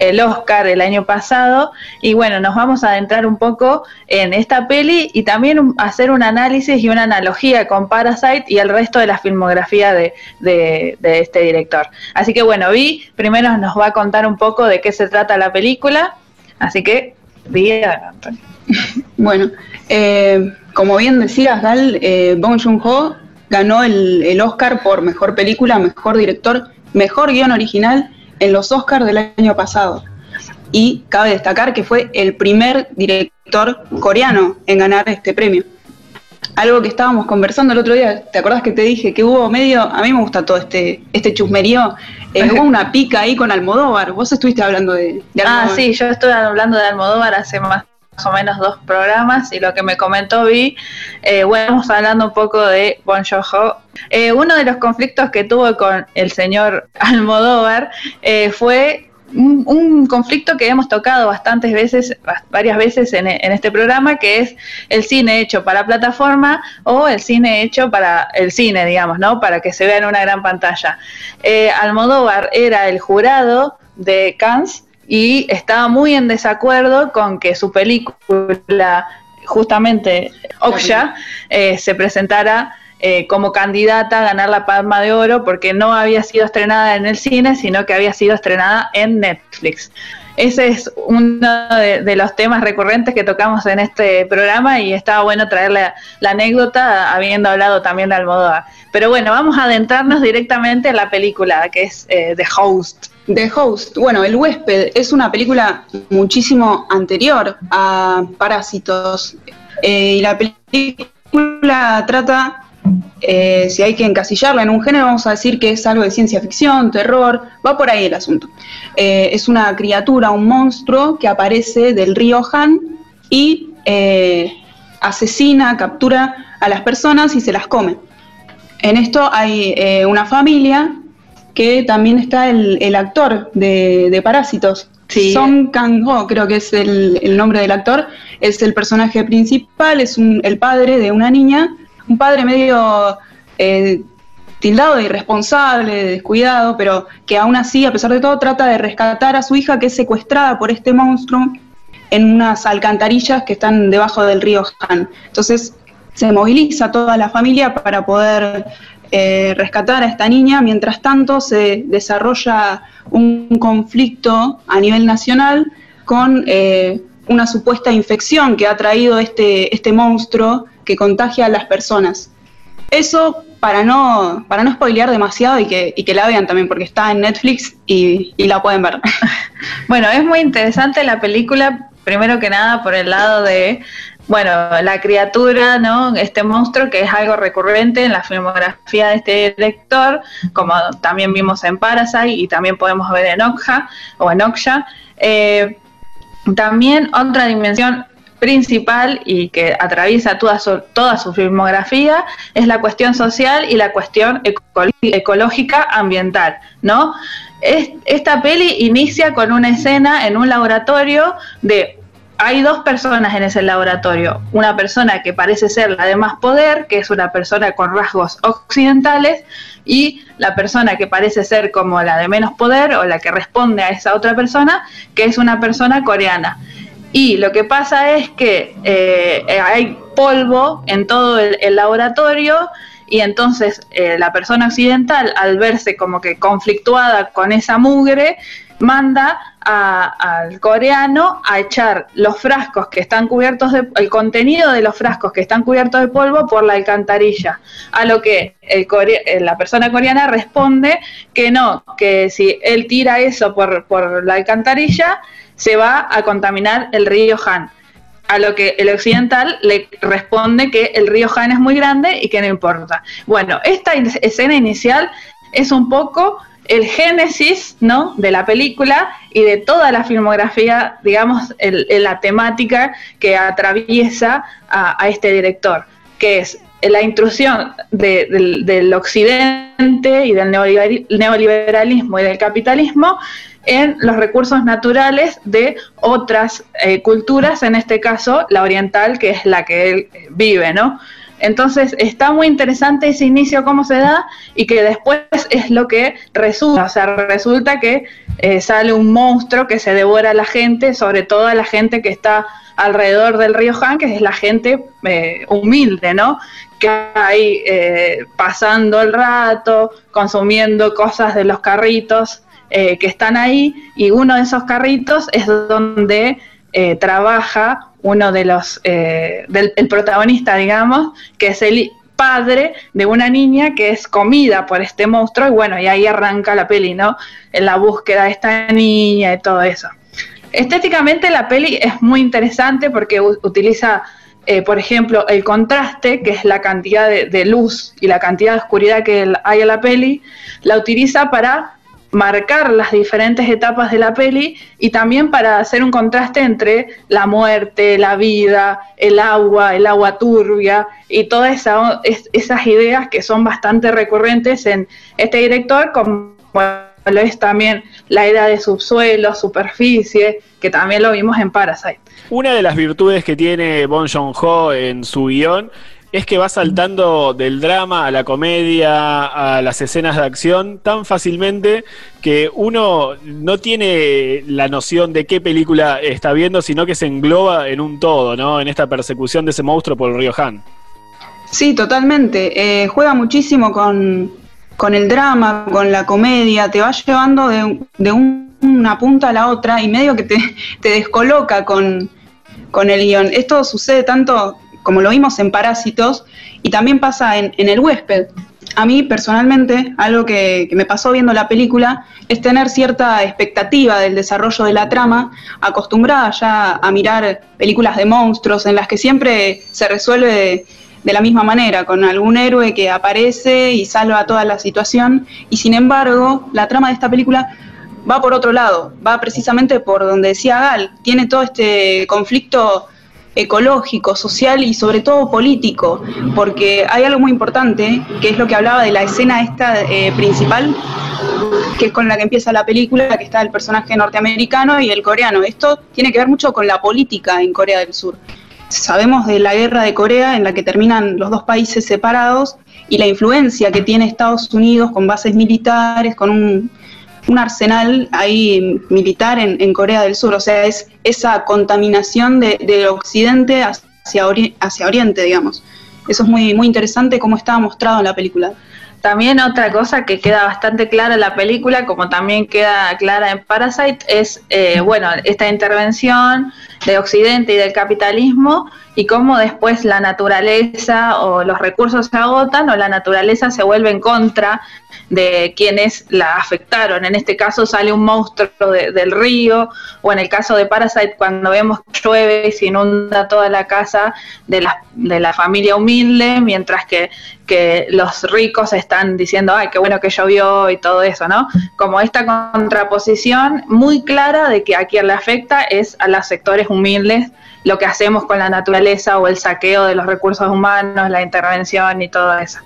el Oscar el año pasado. Y bueno, nos vamos a adentrar un poco en esta peli y también hacer un análisis y una analogía con Parasite y el resto de la filmografía de, de- de este director. Así que bueno, Vi primero nos va a contar un poco de qué se trata la película. Así que, Vi, adelante. [LAUGHS] Bueno, eh, como bien decías, Gal, eh, Bong Joon-ho ganó el, el Oscar por Mejor Película, Mejor Director, Mejor Guión Original en los Oscars del año pasado. Y cabe destacar que fue el primer director coreano en ganar este premio. Algo que estábamos conversando el otro día, ¿te acordás que te dije que hubo medio, a mí me gusta todo este, este chusmerío, eh, hubo una pica ahí con Almodóvar, vos estuviste hablando de, de Ah, Almodóvar. sí, yo estuve hablando de Almodóvar hace más o menos dos programas y lo que me comentó Vi, eh, bueno, estamos hablando un poco de Bon Joon-ho. Eh, uno de los conflictos que tuvo con el señor [LAUGHS] Almodóvar eh, fue un, conflicto que hemos tocado bastantes veces, varias veces en, en este programa, que es el cine hecho para plataforma o el cine hecho para el cine, digamos, ¿no? Para que se vea en una gran pantalla. Eh, Almodóvar era el jurado de Cannes y estaba muy en desacuerdo con que su película, justamente Oksha, eh, se presentara eh, como candidata a ganar la Palma de Oro porque no había sido estrenada en el cine, sino que había sido estrenada en Netflix. Ese es uno de, de los temas recurrentes que tocamos en este programa y estaba bueno traerle la anécdota habiendo hablado también de Almodóvar. Pero bueno, vamos a adentrarnos directamente en la película que es eh, The Host. The Host, bueno, El huésped es una película muchísimo anterior a Parásitos eh, y la película trata, eh, si hay que encasillarla en un género, vamos a decir que es algo de ciencia ficción, terror, va por ahí el asunto. Eh, es una criatura, un monstruo que aparece del río Han y asesina, captura a las personas y se las come. En esto hay una familia que también está el, el actor de, de Parásitos. Song Kang-ho, creo que es el, el nombre del actor, es el personaje principal, es un- el padre de una niña, un padre medio eh, tildado de irresponsable, de descuidado, pero que aún así, a pesar de todo, trata de rescatar a su hija que es secuestrada por este monstruo en unas alcantarillas que están debajo del río Han. Entonces se moviliza toda la familia para poder eh, rescatar a esta niña. Mientras tanto se desarrolla un conflicto a nivel nacional con eh, una supuesta infección que ha traído este, este monstruo que contagia a las personas. Eso para no, para no spoilear demasiado y que, y que la vean también, porque está en Netflix y, y la pueden ver. [LAUGHS] Bueno, es muy interesante la película, primero que nada por el lado de, bueno, la criatura, ¿no? Este monstruo que es algo recurrente en la filmografía de este director, como también vimos en Parasite y también podemos ver en Okja o en Oksha. Eh, también otra dimensión principal y que atraviesa toda su, toda su filmografía es la cuestión social y la cuestión eco- ecológica ambiental, ¿no? Es- esta peli inicia con una escena en un laboratorio de hay dos personas en ese laboratorio, una persona que parece ser la de más poder, que es una persona con rasgos occidentales, y la persona que parece ser como la de menos poder o la que responde a esa otra persona, que es una persona coreana. Y lo que pasa es que eh, hay polvo en todo el, laboratorio y entonces eh, la persona occidental, al verse como que conflictuada con esa mugre, manda al coreano a echar los frascos que están cubiertos de el contenido de los frascos que están cubiertos de polvo por la alcantarilla a lo que eh, la persona coreana responde que no que si él tira eso por, por la alcantarilla se va a contaminar el río Han a lo que el occidental le responde que el río Han es muy grande y que no importa. Bueno, esta escena inicial es un poco el génesis ¿no? de la película y de toda la filmografía, digamos, la temática que atraviesa a, este director, que es la intrusión de- del, occidente y del neoliber- neoliberalismo y del capitalismo en los recursos naturales de otras eh, culturas, en este caso la oriental, que es la que él eh, vive, ¿no? Entonces está muy interesante ese inicio, cómo se da, y que después es lo que resulta. O sea, resulta que eh, sale un monstruo que se devora a la gente, sobre todo a la gente que está alrededor del río Han, que es la gente eh, humilde, ¿no? Que hay eh, pasando el rato, consumiendo cosas de los carritos eh, que están ahí, y uno de esos carritos es donde eh, trabaja uno de los, eh, del el protagonista, digamos, que es el padre de una niña que es comida por este monstruo, y bueno, y ahí arranca la peli, ¿no? En la búsqueda de esta niña y todo eso. Estéticamente la peli es muy interesante porque utiliza, eh, por ejemplo, el contraste, que es la cantidad de, de luz y la cantidad de oscuridad que hay en la peli, la utiliza para marcar las diferentes etapas de la peli y también para hacer un contraste entre la muerte, la vida, el agua, el agua turbia y todas esa, es- esas ideas que son bastante recurrentes en este director como lo es también la era de subsuelo, superficie, que también lo vimos en Parasite. Una de las virtudes que tiene Bon Joon-ho en su guion es que va saltando del drama a la comedia, a las escenas de acción tan fácilmente que uno no tiene la noción de qué película está viendo, sino que se engloba en un todo, ¿no? En esta persecución de ese monstruo por el río Han. Sí, totalmente. Eh, juega muchísimo con, con el drama, con la comedia, te va llevando de, de un- una punta a la otra y medio que te, te descoloca con, con el guion. Esto sucede tanto como lo vimos en Parásitos y también pasa en, El huésped. A mí personalmente, algo que, que me pasó viendo la película es tener cierta expectativa del desarrollo de la trama, acostumbrada ya a mirar películas de monstruos en las que siempre se resuelve de, de la misma manera, con algún héroe que aparece y salva toda la situación. Y sin embargo, la trama de esta película va por otro lado, va precisamente por donde decía Gal, tiene todo este conflicto ecológico, social y sobre todo político, porque hay algo muy importante, que es lo que hablaba de la escena esta eh, principal, que es con la que empieza la película, que está el personaje norteamericano y el coreano. Esto tiene que ver mucho con la política en Corea del Sur. Sabemos de la guerra de Corea en la que terminan los dos países separados y la influencia que tiene Estados Unidos con bases militares, con un, un arsenal ahí militar en, Corea del Sur. O sea, es esa contaminación de, occidente hacia, ori- hacia oriente, digamos. Eso es muy, muy interesante cómo estaba mostrado en la película. También otra cosa que queda bastante clara en la película, como también queda clara en Parasite, es eh, bueno esta intervención de Occidente y del capitalismo y cómo después la naturaleza o los recursos se agotan o la naturaleza se vuelve en contra de quienes la afectaron. En este caso sale un monstruo de- del río o en el caso de Parasite cuando vemos llueve y se inunda toda la casa de la, de la familia humilde, mientras que, que los ricos están diciendo, ay, qué bueno que llovió y todo eso, ¿no? Como esta contraposición muy clara de que a quien le afecta es a los sectores humildes lo que hacemos con la naturaleza o el saqueo de los recursos humanos, la intervención y todo eso.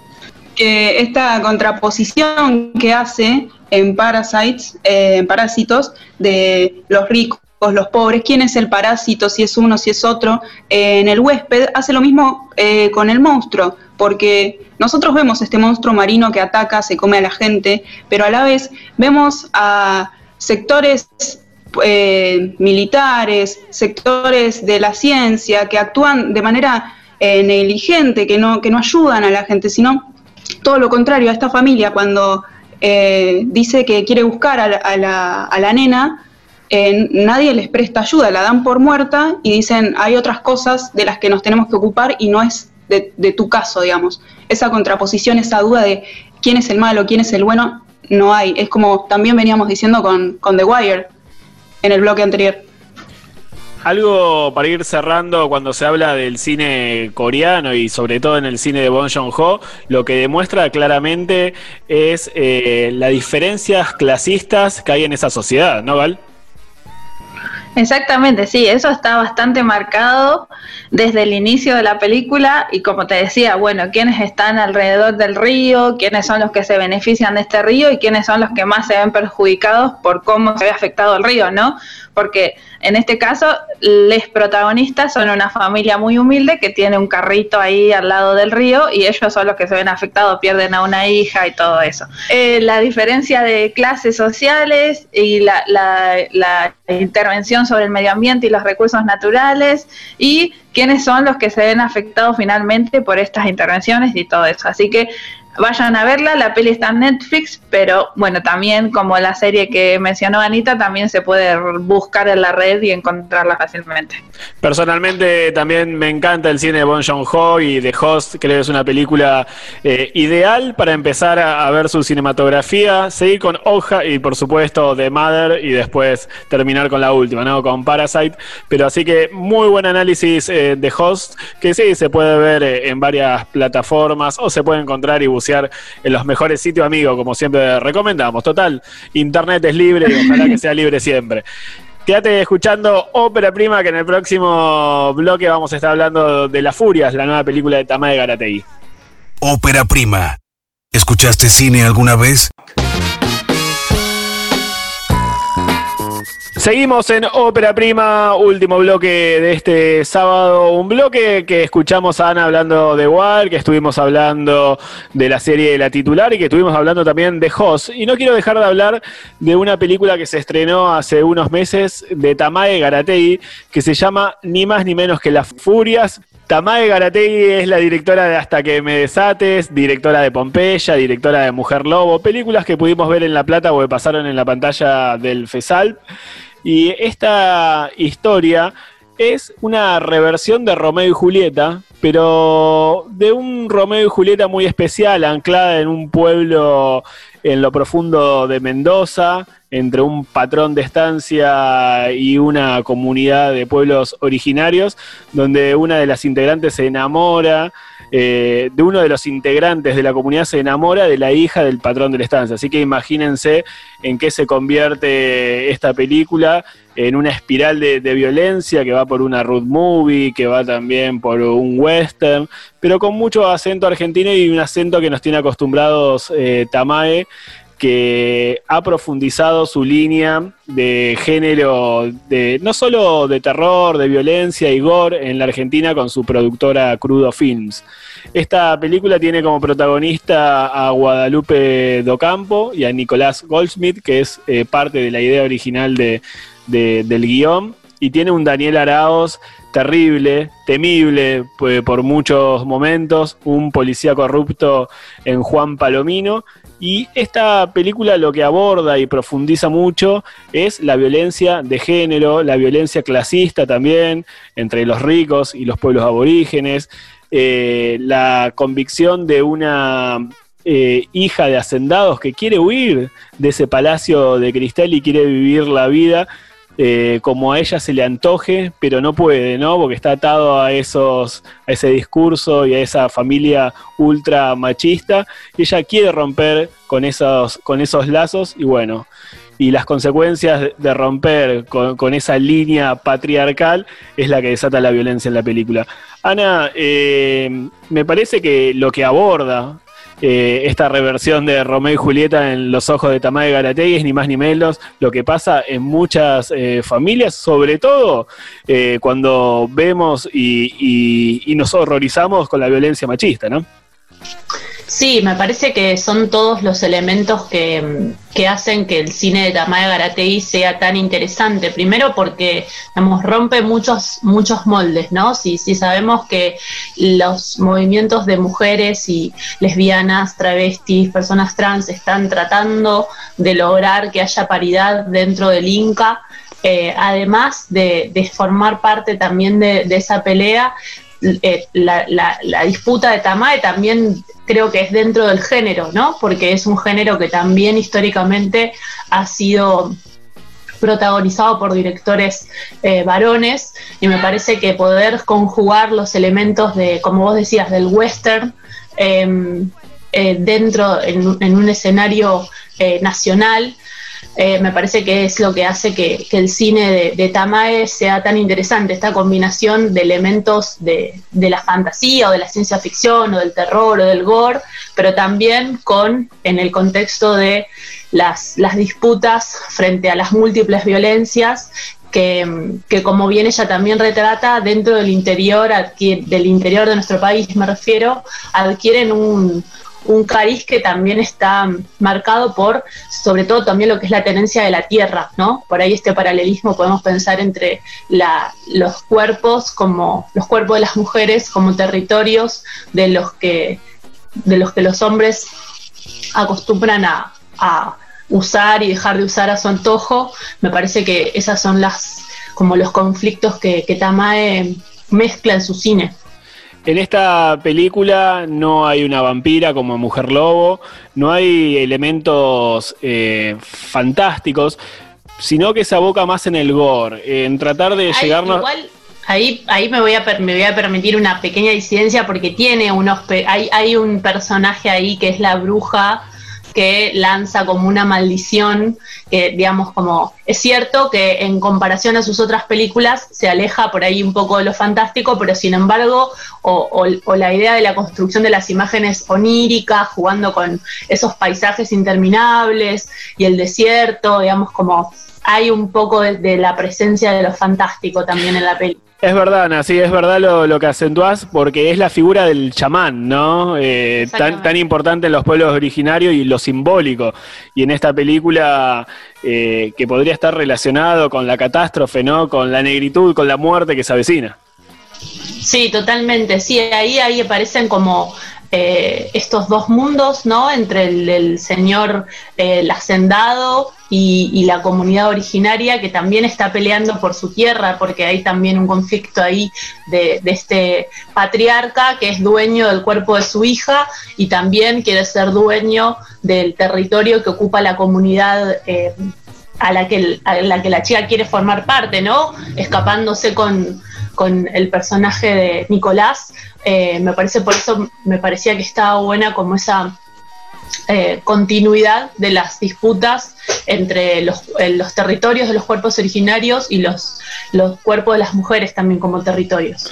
que esta contraposición que hace en Parasites, eh, en Parásitos, de los ricos, los pobres, quién es el parásito, si es uno, si es otro, eh, en el huésped hace lo mismo eh, con el monstruo, porque nosotros vemos este monstruo marino que ataca, se come a la gente, pero a la vez vemos a sectores eh, militares, sectores de la ciencia que actúan de manera eh, negligente, que no, que no ayudan a la gente, sino todo lo contrario, a esta familia cuando eh, dice que quiere buscar a la, a la- a la nena, nadie les presta ayuda, la dan por muerta y dicen hay otras cosas de las que nos tenemos que ocupar y no es de, tu caso, digamos. Esa contraposición, esa duda de quién es el malo, quién es el bueno, no hay. Es como también veníamos diciendo con The Wire en el bloque anterior. Algo para ir cerrando cuando se habla del cine coreano y sobre todo en el cine de Bong Joon-ho, lo que demuestra claramente es eh, las diferencias clasistas que hay en esa sociedad, ¿no, Val? Exactamente, sí, eso está bastante marcado desde el inicio de la película y como te decía, bueno, quiénes están alrededor del río, quiénes son los que se benefician de este río y quiénes son los que más se ven perjudicados por cómo se ve afectado el río, ¿no? Porque en este caso, los protagonistas son una familia muy humilde que tiene un carrito ahí al lado del río y ellos son los que se ven afectados, pierden a una hija y todo eso. Eh, la diferencia de clases sociales y la, la- la intervención sobre el medio ambiente y los recursos naturales y quiénes son los que se ven afectados finalmente por estas intervenciones y todo eso. Así que vayan a verla, la peli está en Netflix, pero bueno, también como la serie que mencionó Anita, también se puede buscar en la red y encontrarla fácilmente. Personalmente también me encanta el cine de Bon Joon-ho y The Host, creo que es una película eh, ideal para empezar a, ver su cinematografía, seguir con Hoja y por supuesto The Mother y después terminar con la última, ¿no? Con Parasite. Pero así que muy buen análisis eh, de Host, que sí se puede ver eh, en varias plataformas o se puede encontrar y en los mejores sitios, amigo, como siempre recomendamos. Total, Internet es libre y ojalá que sea libre siempre. Quédate escuchando Ópera Prima, que en el próximo bloque vamos a estar hablando de Las Furias, la nueva película de Tamae Garategui. Ópera prima. ¿Escuchaste cine alguna vez? Seguimos en Ópera Prima, último bloque de este sábado, un bloque que escuchamos a Ana hablando de War, que estuvimos hablando de la serie de La Titular y que estuvimos hablando también de Hoss. Y no quiero dejar de hablar de una película que se estrenó hace unos meses de Tamae Garatei, que se llama Ni más ni menos que Las Furias, Tamae Garategui es la directora de Hasta que me desates, directora de Pompeya, directora de Mujer Lobo, películas que pudimos ver en La Plata o que pasaron en la pantalla del FESAL. Y esta historia es una reversión de Romeo y Julieta, pero de un Romeo y Julieta muy especial, anclada en un pueblo en lo profundo de Mendoza, entre un patrón de estancia y una comunidad de pueblos originarios, donde una de las integrantes se enamora, eh, de uno de los integrantes de la comunidad se enamora de la hija del patrón de la estancia. Así que imagínense en qué se convierte esta película, en una espiral de, violencia que va por una road movie, que va también por un western, pero con mucho acento argentino y un acento que nos tiene acostumbrados eh, Tamae que ha profundizado su línea de género, de, no solo de terror, de violencia y gore en la Argentina con su productora Crudo Films. Esta película tiene como protagonista a Guadalupe Docampo y a Nicolás Goldsmith, que es eh, parte de la idea original de, del guion, y tiene un Daniel Araos terrible, temible por muchos momentos, un policía corrupto en Juan Palomino, y esta película lo que aborda y profundiza mucho es la violencia de género, la violencia clasista también entre los ricos y los pueblos aborígenes, eh, la convicción de una eh, hija de hacendados que quiere huir de ese palacio de cristal y quiere vivir la vida eh, como a ella se le antoje, pero no puede, ¿no? Porque está atado a esos, a ese discurso y a esa familia ultra machista. Y ella quiere romper con esos, con esos lazos, y bueno, y las consecuencias de romper con, esa línea patriarcal es la que desata la violencia en la película. Ana, eh, me parece que lo que aborda eh, esta reversión de Romeo y Julieta en los ojos de Tamae Garategui es ni más ni menos lo que pasa en muchas eh, familias, sobre todo eh, cuando vemos y, y nos horrorizamos con la violencia machista, ¿no? Sí, me parece que son todos los elementos que, hacen que el cine de Tamaya Garategui sea tan interesante. Primero porque digamos, rompe muchos, muchos moldes, ¿no? Si, si sabemos que los movimientos de mujeres y lesbianas, travestis, personas trans están tratando de lograr que haya paridad dentro del Inca, eh, además de, formar parte también de, esa pelea, eh, la, disputa de Tamae también creo que es dentro del género, ¿no? Porque es un género que también históricamente ha sido protagonizado por directores eh, varones y me parece que poder conjugar los elementos de, como vos decías, del western em, eh, dentro en, en, un escenario nacional eh, me parece que es lo que hace que, el cine de, Tamae sea tan interesante, esta combinación de elementos de, la fantasía o de la ciencia ficción o del terror o del gore, pero también con, en el contexto de las, disputas frente a las múltiples violencias que, como bien ella también retrata, dentro del interior, del interior de nuestro país me refiero, adquieren un, un cariz que también está marcado por, sobre todo también lo que es la tenencia de la tierra, ¿no? Por ahí este paralelismo podemos pensar entre los cuerpos como los cuerpos de las mujeres como territorios de los que de los que los hombres acostumbran a, usar y dejar de usar a su antojo. Me parece que esas son las como los conflictos que, que Tamae mezcla en su cine. En esta película no hay una vampira como Mujer Lobo, no hay elementos eh, fantásticos, sino que se aboca más en el gore, en tratar de llegarnos... Igual ahí, ahí me, voy a me voy a permitir una pequeña disidencia porque tiene unos... Hay, hay un personaje ahí que es la bruja que lanza como una maldición, que digamos como, es cierto que en comparación a sus otras películas se aleja por ahí un poco de lo fantástico, pero sin embargo, o, la idea de la construcción de las imágenes oníricas, jugando con esos paisajes interminables y el desierto, digamos como hay un poco de, de la presencia de lo fantástico también en la película. Es verdad, Ana, sí, es verdad lo, lo que acentuás, porque es la figura del chamán, ¿no? Eh, tan, tan importante en los pueblos originarios y lo simbólico. Y en esta película, eh, que podría estar relacionado con la catástrofe, ¿no? Con la negritud, con la muerte que se avecina. Sí, totalmente. Sí, ahí, ahí aparecen como eh, estos dos mundos, ¿no? Entre el, señor eh, el hacendado y, la comunidad originaria que también está peleando por su tierra, porque hay también un conflicto ahí de, de este patriarca que es dueño del cuerpo de su hija y también quiere ser dueño del territorio que ocupa la comunidad. eh, a la, que, a la que la chica quiere formar parte, ¿no? Escapándose con, con el personaje de Nicolás. Eh, me parece por eso me parecía que estaba buena como esa eh, continuidad de las disputas entre los, eh, los territorios de los cuerpos originarios y los, cuerpos de las mujeres también como territorios.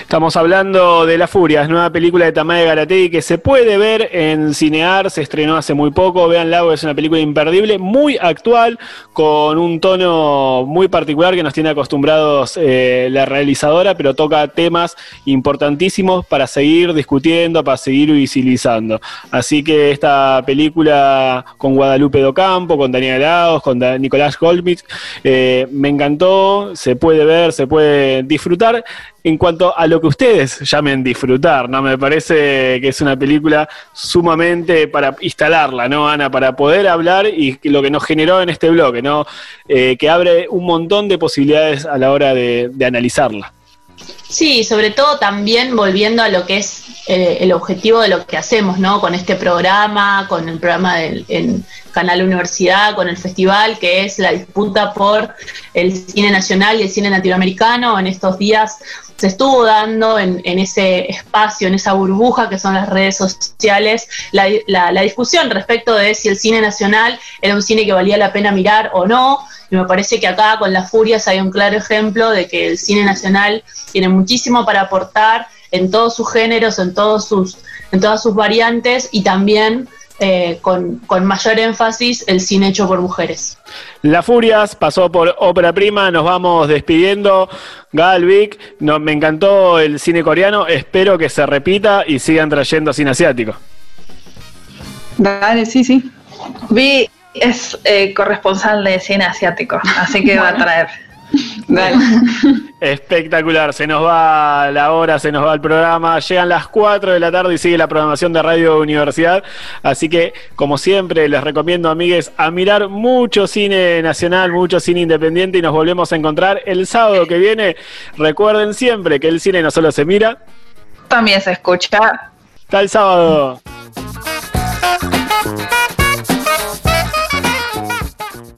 Estamos hablando de La Furias, nueva película de Tamae Garategui que se puede ver en Cinear, se estrenó hace muy poco, véanla, es una película imperdible, muy actual, con un tono muy particular que nos tiene acostumbrados eh, la realizadora, pero toca temas importantísimos para seguir discutiendo, para seguir visibilizando. Así que esta película con Guadalupe Docampo, con Daniel Laos, con Da- Nicolás Goldschmidt, eh, me encantó, se puede ver, se puede disfrutar en cuanto a lo que ustedes llamen disfrutar, ¿no? Me parece que es una película sumamente para instalarla, ¿no, Ana? Para poder hablar y lo que nos generó en este bloque, ¿no? Eh, que abre un montón de posibilidades a la hora de analizarla. Sí, sobre todo también volviendo a lo que es eh, el objetivo de lo que hacemos, ¿no? Con este programa, con el programa del en Canal Universidad, con el festival, que es la disputa por el cine nacional y el cine latinoamericano. En estos días se estuvo dando en, en ese espacio, en esa burbuja que son las redes sociales, la, la- la discusión respecto de si el cine nacional era un cine que valía la pena mirar o no. Y me parece que acá con Las Furias hay un claro ejemplo de que el cine nacional tiene muchísimo para aportar en todos sus géneros, en, todos sus, en todas sus variantes y también eh, con, con mayor énfasis el cine hecho por mujeres. La Furias pasó por Ópera Prima, nos vamos despidiendo. Galvic, no, me encantó el cine coreano, espero que se repita y sigan trayendo cine asiático. Dale, sí, sí. Vi es eh, corresponsal de cine asiático, así que va a traer. Dale. [LAUGHS] Espectacular, se nos va la hora, se nos va el programa, llegan las 4 de la tarde y sigue la programación de Radio Universidad, así que como siempre les recomiendo amigues a mirar mucho cine nacional, mucho cine independiente y nos volvemos a encontrar el sábado que viene. Recuerden siempre que el cine no solo se mira, También se escucha. hasta el sábado.